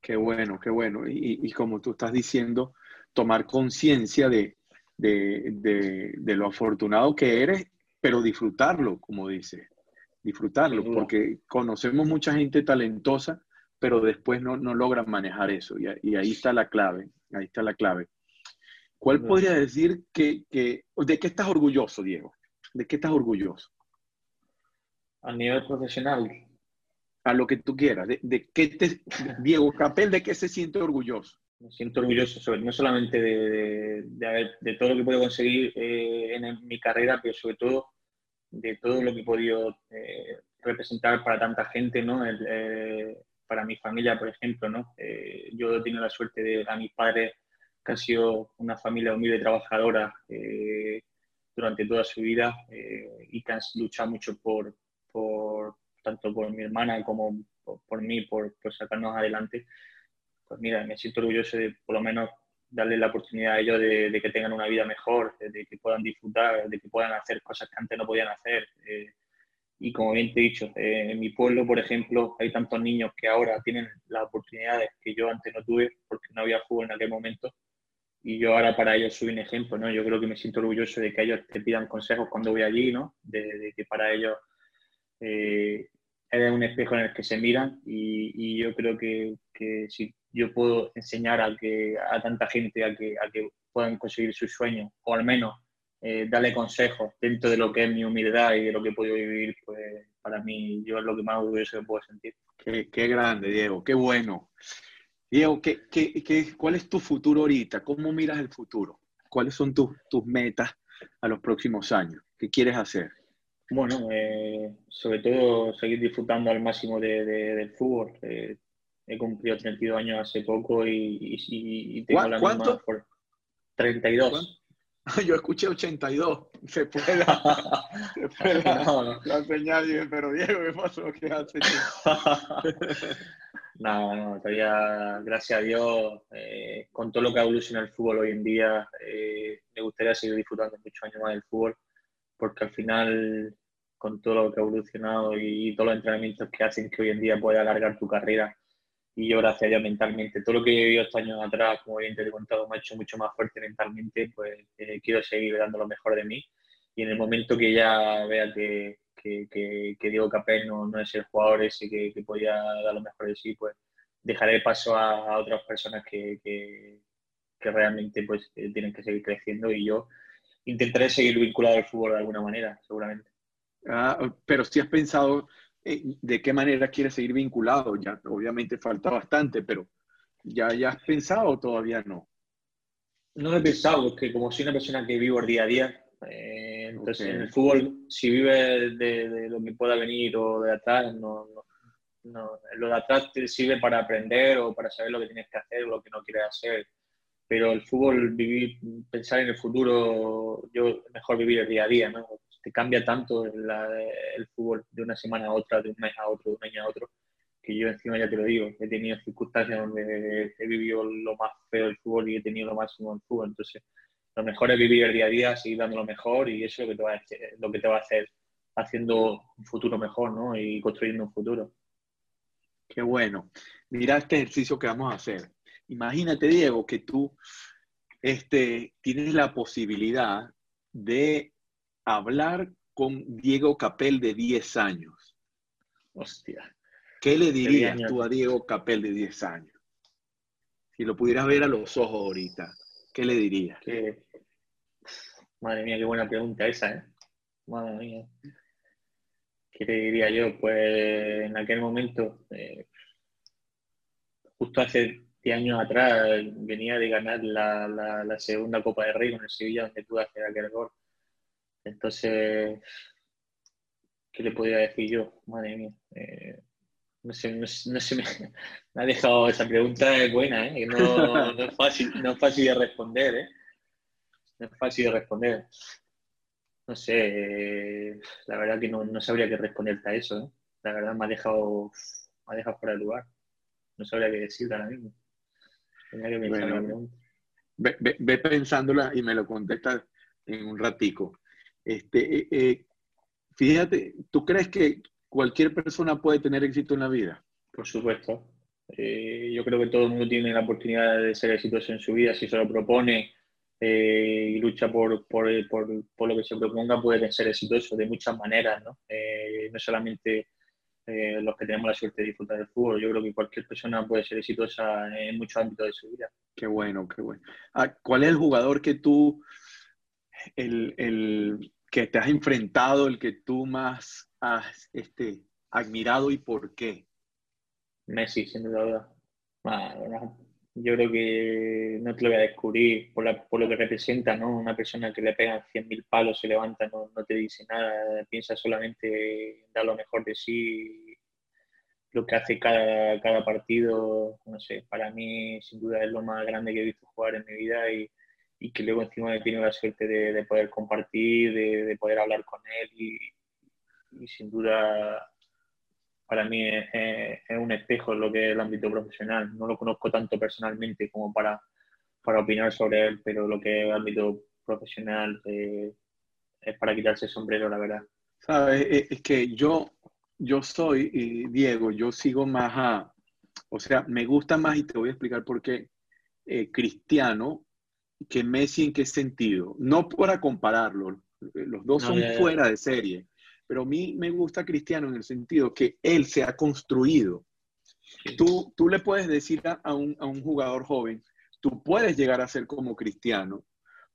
Qué bueno, qué bueno. Y, y como tú estás diciendo, tomar conciencia de, de, de, de, lo afortunado que eres, pero disfrutarlo, como dices, disfrutarlo, porque conocemos mucha gente talentosa pero después no, no logran manejar eso. Y, ahí está la clave, ahí está la clave. ¿Cuál podría decir que, que, de qué estás orgulloso, Diego? ¿De qué estás orgulloso? A nivel profesional. A lo que tú quieras. ¿De, de qué te, Diego Capel, de qué se siente orgulloso? Me siento orgulloso, no solamente de, de, de, todo lo que puedo conseguir eh, en, mi carrera, pero sobre todo de todo lo que he podido eh, representar para tanta gente, ¿no? El, eh, para mi familia, por ejemplo, ¿no? Eh, yo he tenido la suerte de a mis padres, que han sido una familia humilde trabajadora eh, durante toda su vida eh, y que han luchado mucho por, por, tanto por mi hermana como por, mí, por, por, sacarnos adelante. Pues mira, me siento orgulloso de por lo menos darle la oportunidad a ellos de, de que tengan una vida mejor, de, que puedan disfrutar, de que puedan hacer cosas que antes no podían hacer. Y como bien te he dicho, eh, en mi pueblo, por ejemplo, hay tantos niños que ahora tienen las oportunidades que yo antes no tuve porque no había fútbol en aquel momento. Y yo ahora para ellos soy un ejemplo, ¿no? Yo creo que me siento orgulloso de que ellos te pidan consejos cuando voy allí, ¿no? De, que para ellos eh, eres un espejo en el que se miran y, y yo creo que, que, si yo puedo enseñar a, que, a tanta gente a que, a que puedan conseguir sus sueños, o al menos eh, darle consejos dentro de lo que es mi humildad y de lo que he podido vivir, pues para mí yo es lo que más orgulloso que puedo sentir. Qué, qué grande, Diego, qué bueno. Diego, ¿qué, qué, qué, cuál es tu futuro ahorita? ¿Cómo miras el futuro? ¿Cuáles son tus, tus metas a los próximos años? ¿Qué quieres hacer? Bueno, eh, sobre todo seguir disfrutando al máximo de, del fútbol. Eh, he cumplido 32 años hace poco y, y, y tengo la ¿Cuánto? Por 32. [LAUGHS] Yo escuché 82. Se puede. [LAUGHS] se puede no, no. la señal. pero Diego, ¿qué pasó? ¿Qué hace? [LAUGHS] no, no, todavía, gracias a Dios, eh, con todo lo que ha evolucionado el fútbol hoy en día, eh, me gustaría seguir disfrutando muchos años más del fútbol, porque al final, con todo lo que ha evolucionado y, todos los entrenamientos que hacen que hoy en día pueda alargar tu carrera, y yo gracias a Dios mentalmente, todo lo que he vivido estos años atrás, como bien te he contado, me ha hecho mucho más fuerte mentalmente, pues eh, quiero seguir dando lo mejor de mí. Y en el momento que ya vea que, que, Diego Capel no, no, es el jugador ese que, que, podía dar lo mejor de sí, pues dejaré paso a, a otras personas que, que, realmente pues eh, tienen que seguir creciendo. Y yo intentaré seguir vinculado al fútbol de alguna manera, seguramente. Ah, pero si has pensado eh, de qué manera quieres seguir vinculado. Ya obviamente falta bastante, pero ¿ya, ya has pensado o todavía no? No he pensado, porque como soy una persona que vivo el día a día, eh, entonces en el fútbol, si vive de, lo que pueda venir o de atrás, no, no, lo de atrás te sirve para aprender o para saber lo que tienes que hacer o lo que no quieres hacer. Pero el fútbol, vivir, pensar en el futuro, yo mejor vivir el día a día, ¿no? Te cambia tanto el fútbol de una semana a otra, de un mes a otro, de un año a otro, que yo encima ya te lo digo, he tenido circunstancias donde he vivido lo más feo del fútbol y he tenido lo máximo del fútbol. Entonces, lo mejor es vivir el día a día, seguir dando lo mejor y eso es lo que te va a hacer, lo que te va a hacer haciendo un futuro mejor, ¿no? Y construyendo un futuro. Qué bueno. Mira este ejercicio que vamos a hacer. Imagínate, Diego, que tú este, tienes la posibilidad de hablar con Diego Capel de 10 años. Hostia. ¿Qué le dirías tú a Diego Capel de 10 años? Si lo pudieras ver a los ojos ahorita, ¿qué le dirías? Madre mía, qué buena pregunta esa, ¿eh? Madre mía. ¿Qué le diría yo? Pues en aquel momento, eh, justo hace 10 años atrás venía de ganar la, la, segunda Copa de Rey con el Sevilla, donde pude hacer aquel gol. Entonces, ¿qué le podría decir yo? Madre mía. Eh, no sé, no, sé, [LAUGHS] me, ha dejado esa pregunta es buena, ¿eh? No, no, es fácil, no es fácil de responder, ¿eh? No es fácil de responder. No sé, la verdad que no, sabría qué responderte a eso, ¿eh? La verdad me ha dejado, me ha dejado fuera de lugar. No sabría qué decir ahora mismo. ve, ve, pensándola y me lo contestas en un ratico. Este, eh, eh, fíjate, ¿tú crees que cualquier persona puede tener éxito en la vida? Por supuesto. Eh, yo creo que todo el mundo tiene la oportunidad de ser exitoso en su vida si se lo propone y lucha por, por, por, lo que se proponga, puede ser exitoso de muchas maneras, ¿no? no solamente los que tenemos la suerte de disfrutar del fútbol. Yo creo que cualquier persona puede ser exitosa en muchos ámbitos de su vida. Qué bueno, qué bueno. Ah, ¿Cuál es el jugador que tú, el, el, que te has enfrentado, el que tú más has este, admirado y por qué? Messi, sin duda. Bueno, yo creo que no te lo voy a descubrir por, lo que representa, ¿no? Una persona que le pegan 100.000 palos, se levanta, no, no, te dice nada, piensa solamente en dar lo mejor de sí, lo que hace cada, cada partido, no sé, para mí sin duda es lo más grande que he visto jugar en mi vida y, y que luego encima he tenido la suerte de, de poder compartir, de, de, poder hablar con él y, y sin duda para mí es, un espejo en lo que es el ámbito profesional. No lo conozco tanto personalmente como para, para opinar sobre él, pero lo que es el ámbito profesional eh, es para quitarse el sombrero, la verdad. Sabes, es que yo, yo soy, Diego, yo sigo más a, o sea, me gusta más y te voy a explicar por qué, eh, Cristiano que Messi en qué sentido. No para compararlo, los dos son fuera de serie pero a mí me gusta Cristiano en el sentido que él se ha construido. Tú, tú le puedes decir a, un, a un jugador joven, tú puedes llegar a ser como Cristiano,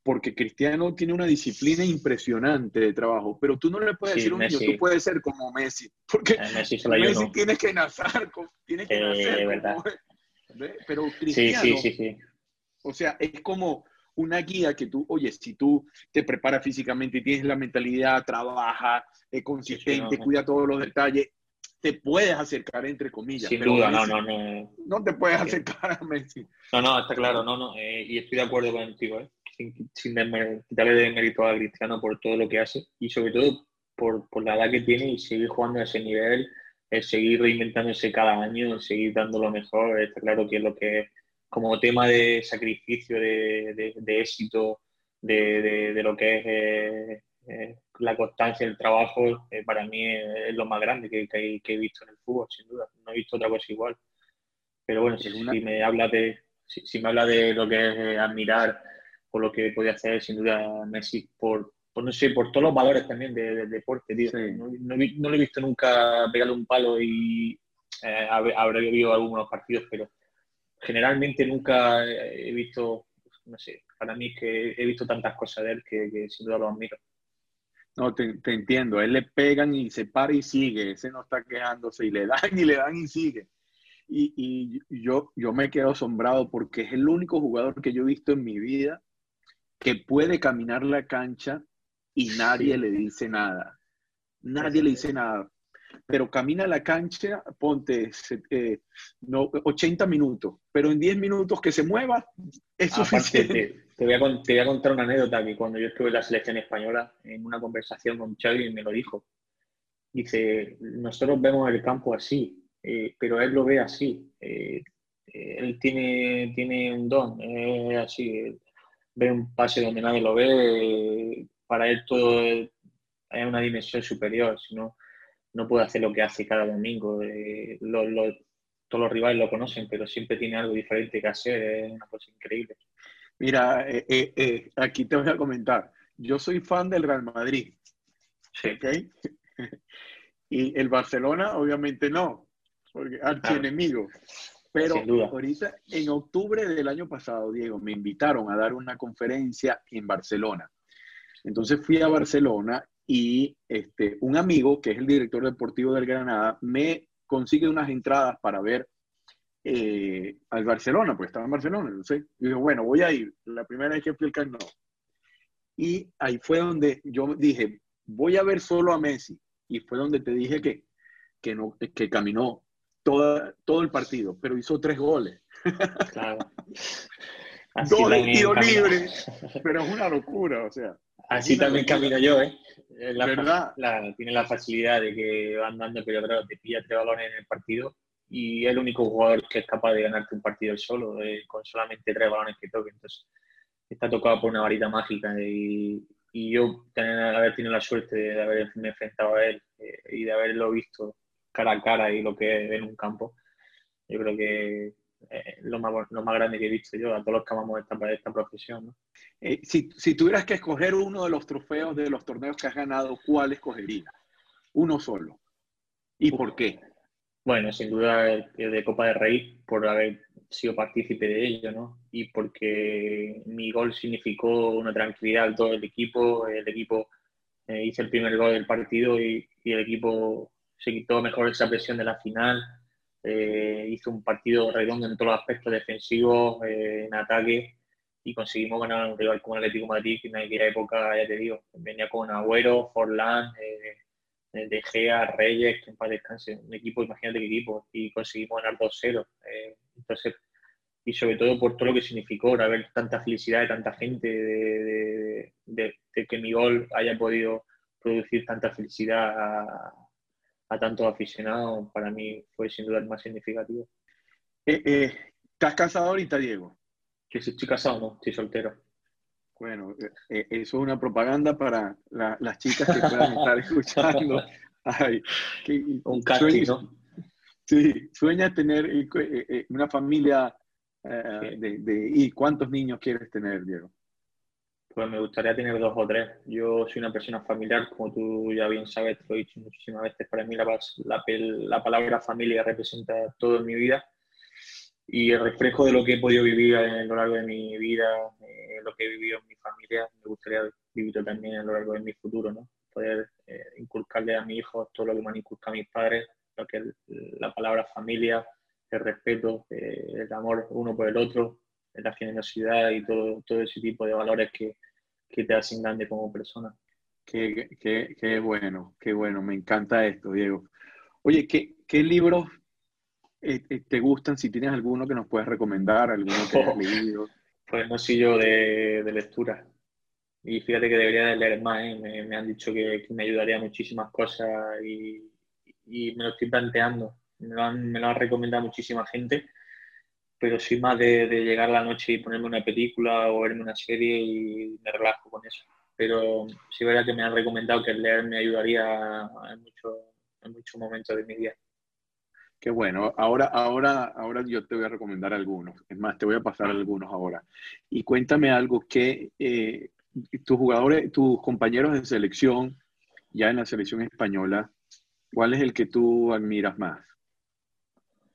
porque Cristiano tiene una disciplina impresionante de trabajo, pero tú no le puedes decir a un niño, tú puedes ser como Messi, [LAUGHS] porque eh, Messi, tiene que nacer, tiene que nacer como, pero Cristiano, sí, sí, sí, o sea, es como, una guía que tú, oye, si tú te preparas físicamente y tienes la mentalidad, trabaja, es consistente, cuida todos los detalles, te puedes acercar, entre comillas. Sin duda, no, no, no. No te puedes acercar a Messi. No, no, está claro, no, no, eh, y estoy de acuerdo contigo, ¿eh? sin, sin quitarle de mérito a Cristiano por todo lo que hace y sobre todo por, por la edad que tiene y seguir jugando a ese nivel, el seguir reinventándose cada año, seguir dando lo mejor, está claro que es lo que como tema de sacrificio, de, de, éxito, de, de, lo que es eh, eh, la constancia del trabajo, eh, para mí es, lo más grande que, que, he visto en el fútbol, sin duda. No he visto otra cosa igual. Pero bueno, si, me habla de si, me habla de lo que es admirar por lo que podía hacer, sin duda Messi, por, por no sé, por todos los valores también del deporte, tío. No, no, lo he visto nunca pegarle un palo y habré visto algunos partidos, pero generalmente nunca he visto, no sé, para mí es que he visto tantas cosas de él que, sin duda lo admiro. No, te, entiendo. A él le pegan y se para y sigue. Ese no está quejándose y le dan y le dan y sigue. Y, y, yo, yo me quedo asombrado porque es el único jugador que yo he visto en mi vida que puede caminar la cancha y nadie le dice nada. Nadie le dice nada pero camina la cancha, ponte eh, no, 80 minutos, pero en 10 minutos que se mueva es suficiente. Te, voy a, te, voy a, contar una anécdota que cuando yo estuve en la selección española, en una conversación con Xavi me lo dijo. Dice, nosotros vemos el campo así, eh, pero él lo ve así. Eh, él tiene, tiene un don, es así. Ve un pase donde nadie lo ve, para él todo es, una dimensión superior, sino no puede hacer lo que hace cada domingo. Eh, todos los rivales lo conocen, pero siempre tiene algo diferente que hacer, es una cosa increíble. Mira, eh, eh, aquí te voy a comentar. Yo soy fan del Real Madrid. Sí. [LAUGHS] y el Barcelona, obviamente no, porque archienemigo. Pero ahorita, en octubre del año pasado, Diego, me invitaron a dar una conferencia en Barcelona. Entonces fui a Barcelona y este, un amigo, que es el director deportivo del Granada, me consigue unas entradas para ver eh, al Barcelona, pues estaba en Barcelona, no sé. Y digo, bueno, voy a ir. La primera vez que fui al Camp Nou. Y ahí fue donde yo dije, voy a ver solo a Messi. Y fue donde te dije que, que, no, que caminó toda, todo el partido, pero hizo tres goles. Claro. [LAUGHS] Dos de tiro libre, [LAUGHS] pero es una locura, o sea. Así también camino yo, ¿eh? La, ¿verdad? tiene la facilidad de que va andando, pero claro, te pilla tres balones en el partido y es el único jugador que es capaz de ganarte un partido solo, eh, con solamente tres balones que toque. Entonces, está tocado por una varita mágica y, y yo tener, haber tenido la suerte de haberme enfrentado a él eh, y de haberlo visto cara a cara y lo que es en un campo, yo creo que es lo más, lo más grande que he visto yo a todos los que amamos esta, esta profesión. ¿no? Eh, si, si, tuvieras que escoger uno de los trofeos de los torneos que has ganado, ¿cuál escogerías? Uno solo. ¿Y por qué? Bueno, sin duda de Copa de Rey por haber sido partícipe de ello, ¿no? Y porque mi gol significó una tranquilidad a todo el equipo. El equipo eh, hizo el primer gol del partido y, y, el equipo se quitó mejor esa presión de la final. Eh, hizo un partido redondo en todos los aspectos defensivos, eh, en ataque y conseguimos ganar un rival como el Atlético Madrid que en aquella época, ya te digo, venía con Agüero, Forlán, eh, De Gea, Reyes, que en paz descanse, un equipo, imagínate qué equipo, y conseguimos ganar 2-0. Eh, entonces, y sobre todo por todo lo que significó, haber tanta felicidad de tanta gente, de, de, que mi gol haya podido producir tanta felicidad a, a tantos aficionados, para mí fue sin duda el más significativo. Eh, eh, ¿Estás casado ahorita, Diego? Que si estoy casado, no, estoy soltero. Bueno, eso es una propaganda para las chicas que puedan estar [LAUGHS] escuchando. Ay, un casting, ¿no? Sí, sueña tener eh, eh, eh, una familia de, ¿Y cuántos niños quieres tener, Diego? Pues me gustaría tener dos o tres. Yo soy una persona familiar, como tú ya bien sabes, te lo he dicho muchísimas veces. Para mí la, la, la palabra familia representa todo en mi vida y el reflejo de lo que he podido vivir a lo largo de mi vida, lo que he vivido en mi familia, me gustaría vivirlo también a lo largo de mi futuro, ¿no? Poder inculcarle a mi hijo todo lo que me han inculcado mis padres que es la palabra familia, el respeto, eh, el amor uno por el otro, la generosidad y todo, todo ese tipo de valores que, que te hacen grande como persona. Qué, qué, qué, bueno, qué bueno, me encanta esto, Diego. Oye, ¿qué, qué libros eh, eh, te gustan? Si tienes alguno que nos puedes recomendar, alguno que hayas [LAUGHS] leído. Pues no soy yo de, de lectura. Y fíjate que debería de leer más, me, me, han dicho que, que, me ayudaría muchísimas cosas y, y me lo estoy planteando. Me lo han, me lo recomendado muchísima gente, pero soy más de, de, llegar la noche y ponerme una película o verme una serie y me relajo con eso. Pero sí verdad que me han recomendado que leer me ayudaría en, mucho, en muchos momentos de mi vida. Qué bueno. Ahora, ahora, ahora yo te voy a recomendar algunos. Es más, te voy a pasar algunos ahora. Y cuéntame algo que eh, tus jugadores, tus compañeros de selección, ya en la selección española, ¿Cuál es el que tú admiras más?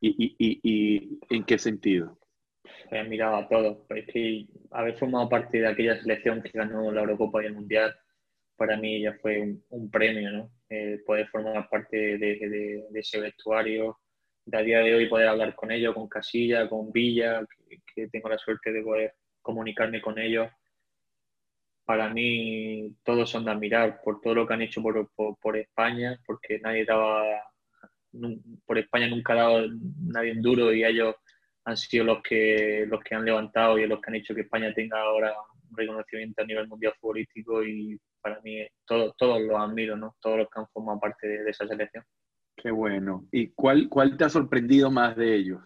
¿Y, y, y, en qué sentido? He admirado a todos. Es que haber formado parte de aquella selección que ganó la Eurocopa y el Mundial, para mí ya fue un, premio, ¿no? Eh, poder formar parte de, de, de, ese vestuario, de a día de hoy poder hablar con ellos, con Casilla, con Villa, que, que tengo la suerte de poder comunicarme con ellos para mí todos son de admirar por todo lo que han hecho por, por, España, porque nadie daba, por España nunca ha dado nadie en duro y ellos han sido los que, los que han levantado y los que han hecho que España tenga ahora un reconocimiento a nivel mundial futbolístico y para mí todos, todos los admiro, ¿no? Todos los que han formado parte de, esa selección. Qué bueno. ¿Y cuál, cuál te ha sorprendido más de ellos?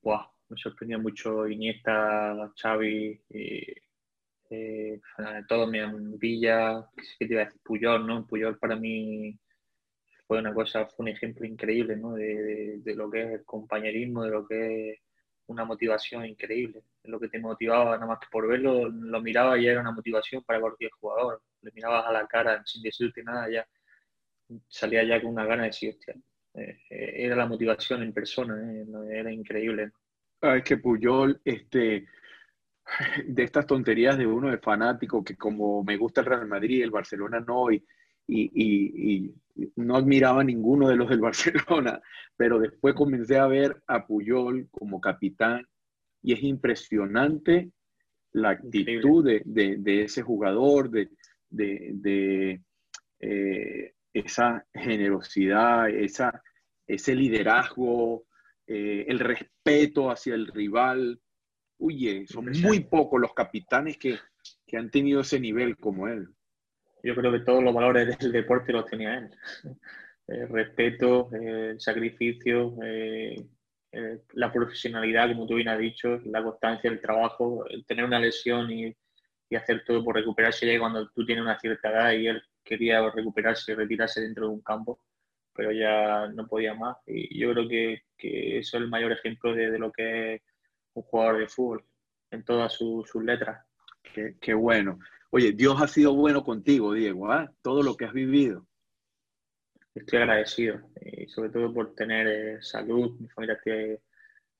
Buah, me sorprendió mucho Iniesta, Xavi, y eh, todo me Villa, que te iba a decir Puyol, ¿no? Puyol para mí fue una cosa, fue un ejemplo increíble, ¿no? De, de, lo que es el compañerismo, de lo que es una motivación increíble. Lo que te motivaba, nada más que por verlo, lo miraba y era una motivación para cualquier jugador. Le mirabas a la cara sin decirte nada, ya salía ya con una gana de decir, hostia, eh, era la motivación en persona, ¿eh? era increíble. Ah, es que Puyol, este, de estas tonterías de uno de fanático que como me gusta el Real Madrid, el Barcelona no, y, y, no admiraba a ninguno de los del [LAUGHS] Barcelona, pero después comencé a ver a Puyol como capitán y es impresionante la actitud de, ese jugador, de, de eh, esa generosidad, esa, ese liderazgo, eh, el respeto hacia el rival. Oye, son muy pocos los capitanes que, que han tenido ese nivel como él. Yo creo que todos los valores del deporte los tenía él. [LAUGHS] Respeto, el sacrificio, eh, la profesionalidad, como tú bien has dicho, la constancia, el trabajo, el tener una lesión y, y hacer todo por recuperarse ya cuando tú tienes una cierta edad y él quería recuperarse y retirarse dentro de un campo, pero ya no podía más. Y yo creo que, que eso es el mayor ejemplo de, lo que es un jugador de fútbol, en todas sus letras. Qué, qué, bueno. Oye, Dios ha sido bueno contigo, Diego, ¿ah? todo lo que has vivido. Estoy agradecido, y sobre todo por tener eh, salud, mi familia esté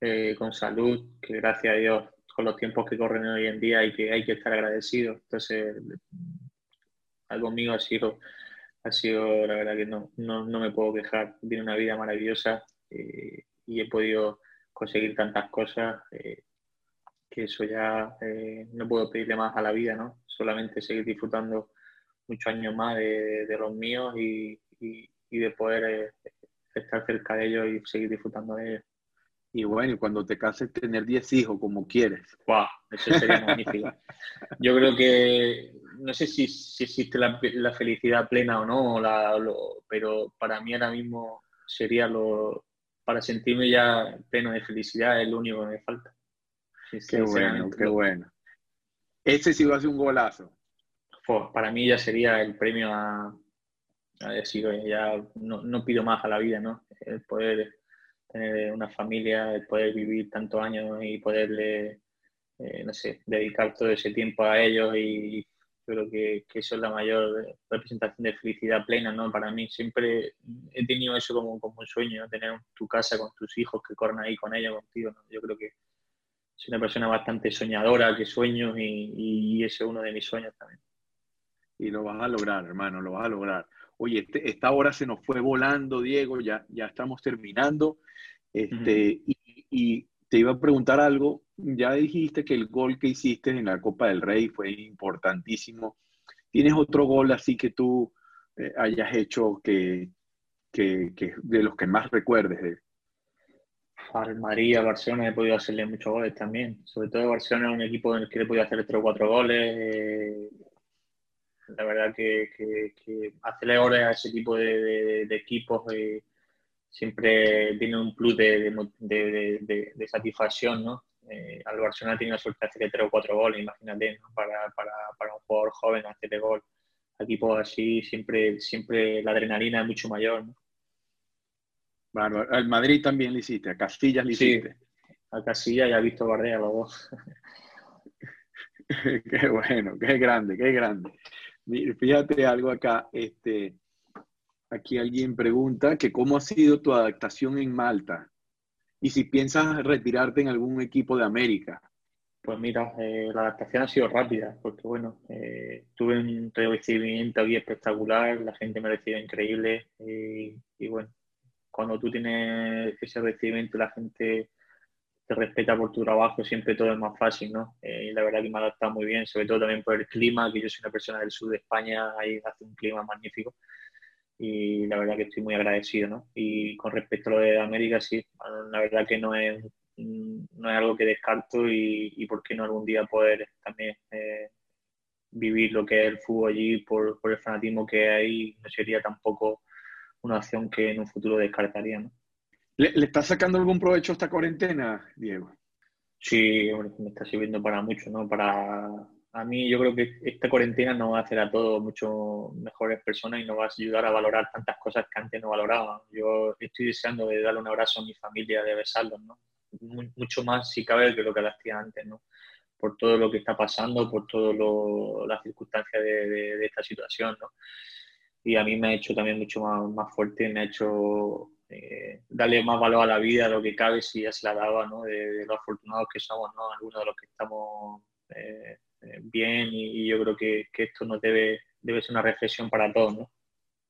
eh, con salud, que gracias a Dios, con los tiempos que corren hoy en día, hay que, hay que estar agradecido. Entonces, algo mío ha sido, ha sido la verdad que no, no, no me puedo quejar. Tiene una vida maravillosa eh, y he podido conseguir tantas cosas eh, que eso ya eh, no puedo pedirle más a la vida, ¿no? Solamente seguir disfrutando muchos años más de, de los míos y, y, y de poder estar cerca de ellos y seguir disfrutando de ellos. Y bueno, y cuando te cases, tener 10 hijos como quieres. ¡Wow! Eso sería [LAUGHS] magnífico. Yo creo que, no sé si, si existe la, la, felicidad plena o no, la, lo, pero para mí ahora mismo sería lo. Para sentirme ya pleno de felicidad es lo único que me falta. Qué bueno, qué bueno. Ese sí va a ser un golazo. Pues para mí ya sería el premio a, a decir, ya no, no pido más a la vida, ¿no? El poder tener una familia, el poder vivir tantos años y poderle, eh, no sé, dedicar todo ese tiempo a ellos y creo que, que, eso es la mayor representación de felicidad plena, ¿no? Para mí siempre he tenido eso como, como un sueño, tener tu casa con tus hijos que corren ahí con ellos, contigo, ¿no? Yo creo que soy una persona bastante soñadora, que sueño y, y ese es uno de mis sueños también. Y lo vas a lograr, hermano, lo vas a lograr. Oye, este, esta hora se nos fue volando, Diego, ya, ya estamos terminando. Este, uh -huh. y, y, te iba a preguntar algo, ya dijiste que el gol que hiciste en la Copa del Rey fue importantísimo. ¿Tienes otro gol así que tú eh, hayas hecho que, que, que, de los que más recuerdes? Al Madrid, a Barcelona he podido hacerle muchos goles también. Sobre todo Barcelona es un equipo en el que le he podido hacer tres o cuatro goles. Eh, la verdad que, que, hacerle goles a ese tipo de, equipos eh, siempre tiene un plus de, de, satisfacción, ¿no? Eh, al Barcelona ha tenido suerte de hacerle tres o cuatro goles, imagínate, ¿no? para, un jugador joven hacerle gol. A equipos así siempre, siempre la adrenalina es mucho mayor, ¿no? Bueno, al Madrid también le hiciste, a Castilla le hiciste. A Castilla ya he visto Bardea los dos. [LAUGHS] qué bueno, qué grande, qué grande. Fíjate algo acá, este, Aquí alguien pregunta que cómo ha sido tu adaptación en Malta y si piensas retirarte en algún equipo de América. Pues mira, eh, la adaptación ha sido rápida, porque bueno, eh, tuve un recibimiento aquí espectacular, la gente me recibe increíble y, y, bueno, cuando tú tienes ese recibimiento, la gente te respeta por tu trabajo, siempre todo es más fácil, ¿no? Eh, y la verdad que me ha adaptado muy bien, sobre todo también por el clima, que yo soy una persona del sur de España, ahí hace un clima magnífico y la verdad que estoy muy agradecido, ¿no? Y con respecto a lo de América, sí, la verdad que no es, no es algo que descarto y, y por qué no algún día poder también eh, vivir lo que es el fútbol allí por, por, el fanatismo que hay, no sería tampoco una opción que en un futuro descartaría, ¿no? ¿Le, ¿Le estás sacando algún provecho a esta cuarentena, Diego? Sí, me está sirviendo para mucho, ¿no? Para, a mí yo creo que esta cuarentena nos va a hacer a todos mucho mejores personas y nos va a ayudar a valorar tantas cosas que antes no valoraba. Yo estoy deseando de darle un abrazo a mi familia, de besarlos, ¿no? Mucho más, si cabe, que lo que lo hacía antes, ¿no? Por todo lo que está pasando, por todas las circunstancias de, de, de, esta situación, ¿no? Y a mí me ha hecho también mucho más, más fuerte, me ha hecho eh, darle más valor a la vida, a lo que cabe, si ya se la daba, ¿no? De, de los afortunados que somos, ¿no? Algunos de los que estamos... Eh, bien y, y, yo creo que, que, esto nos debe, debe ser una reflexión para todos, ¿no?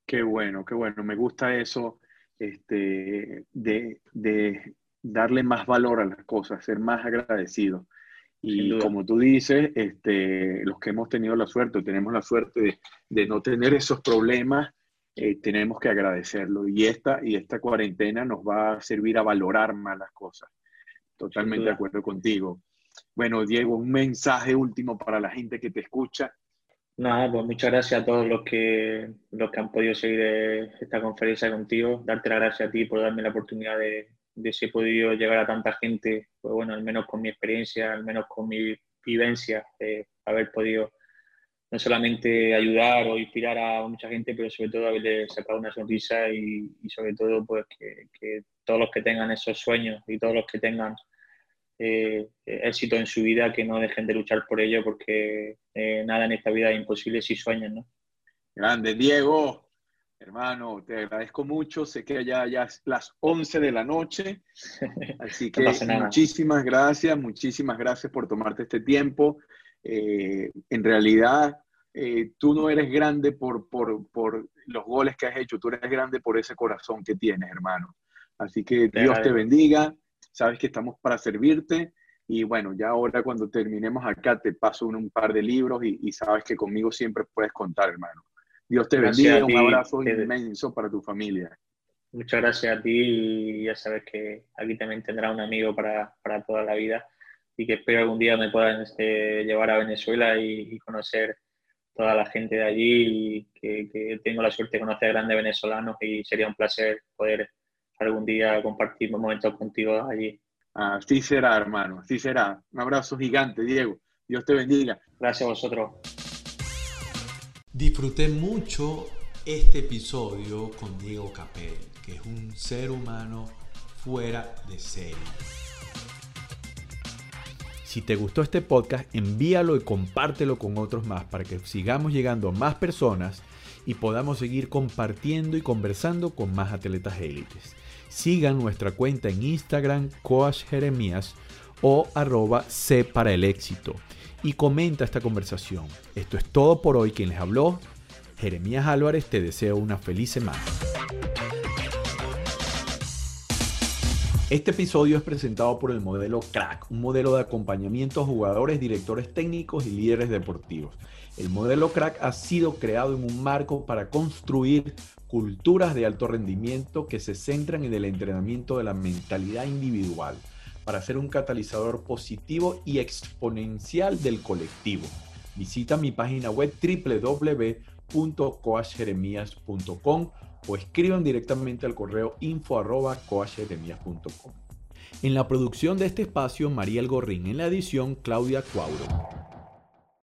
Qué bueno, qué bueno. Me gusta eso este, de, de darle más valor a las cosas, ser más agradecido. Y como tú dices, este, los que hemos tenido la suerte, tenemos la suerte de, no tener esos problemas, eh, tenemos que agradecerlo. Y esta, y esta cuarentena nos va a servir a valorar más las cosas. Totalmente de acuerdo contigo. Bueno, Diego, un mensaje último para la gente que te escucha. Nada, pues muchas gracias a todos los que, los que han podido seguir eh, esta conferencia contigo. Darte las gracias a ti por darme la oportunidad de, de si he podido llegar a tanta gente, pues bueno, al menos con mi experiencia, al menos con mi vivencia, haber podido no solamente ayudar o inspirar a mucha gente, pero sobre todo haberle sacado una sonrisa y, sobre todo pues que, todos los que tengan esos sueños y todos los que tengan eh, éxito en su vida, que no dejen de luchar por ello, porque eh, nada en esta vida es imposible si sueñan, ¿no? Grande, Diego. Hermano, te agradezco mucho. Sé que ya, ya es las 11 de la noche. [LAUGHS] Así que muchísimas gracias, muchísimas gracias por tomarte este tiempo. Eh, en realidad, eh, tú no eres grande por, por, por, los goles que has hecho, tú eres grande por ese corazón que tienes, hermano. Así que Dios te bendiga. Sabes que estamos para servirte. Y bueno, ya ahora cuando terminemos acá te paso un, par de libros y, y sabes que conmigo siempre puedes contar, hermano. Dios te bendiga, un abrazo inmenso para tu familia. Muchas gracias a ti y ya sabes que aquí también tendrás un amigo para, para, toda la vida y que espero algún día me puedan este, llevar a Venezuela y, conocer toda la gente de allí y que, tengo la suerte de conocer a grandes venezolanos y sería un placer poder algún día compartir momentos contigo allí. Así será, hermano, así será. Un abrazo gigante, Diego. Dios te bendiga. Gracias a vosotros. Disfruté mucho este episodio con Diego Capel, que es un ser humano fuera de serie. Si te gustó este podcast, envíalo y compártelo con otros más para que sigamos llegando a más personas y podamos seguir compartiendo y conversando con más atletas élites. Sigan nuestra cuenta en Instagram, Coach Jeremías o arroba C para el éxito y comenta esta conversación. Esto es todo por hoy. Quien les habló, Jeremías Álvarez, te deseo una feliz semana. Este episodio es presentado por el modelo CRACK, un modelo de acompañamiento a jugadores, directores técnicos y líderes deportivos. El modelo CRACK ha sido creado en un marco para construir culturas de alto rendimiento que se centran en el entrenamiento de la mentalidad individual para ser un catalizador positivo y exponencial del colectivo. Visita mi página web www.coachjeremías.com o escriban directamente al correo info.coachjeremías.com. En la producción de este espacio, María Gorrín. En la edición, Claudia Cuauro.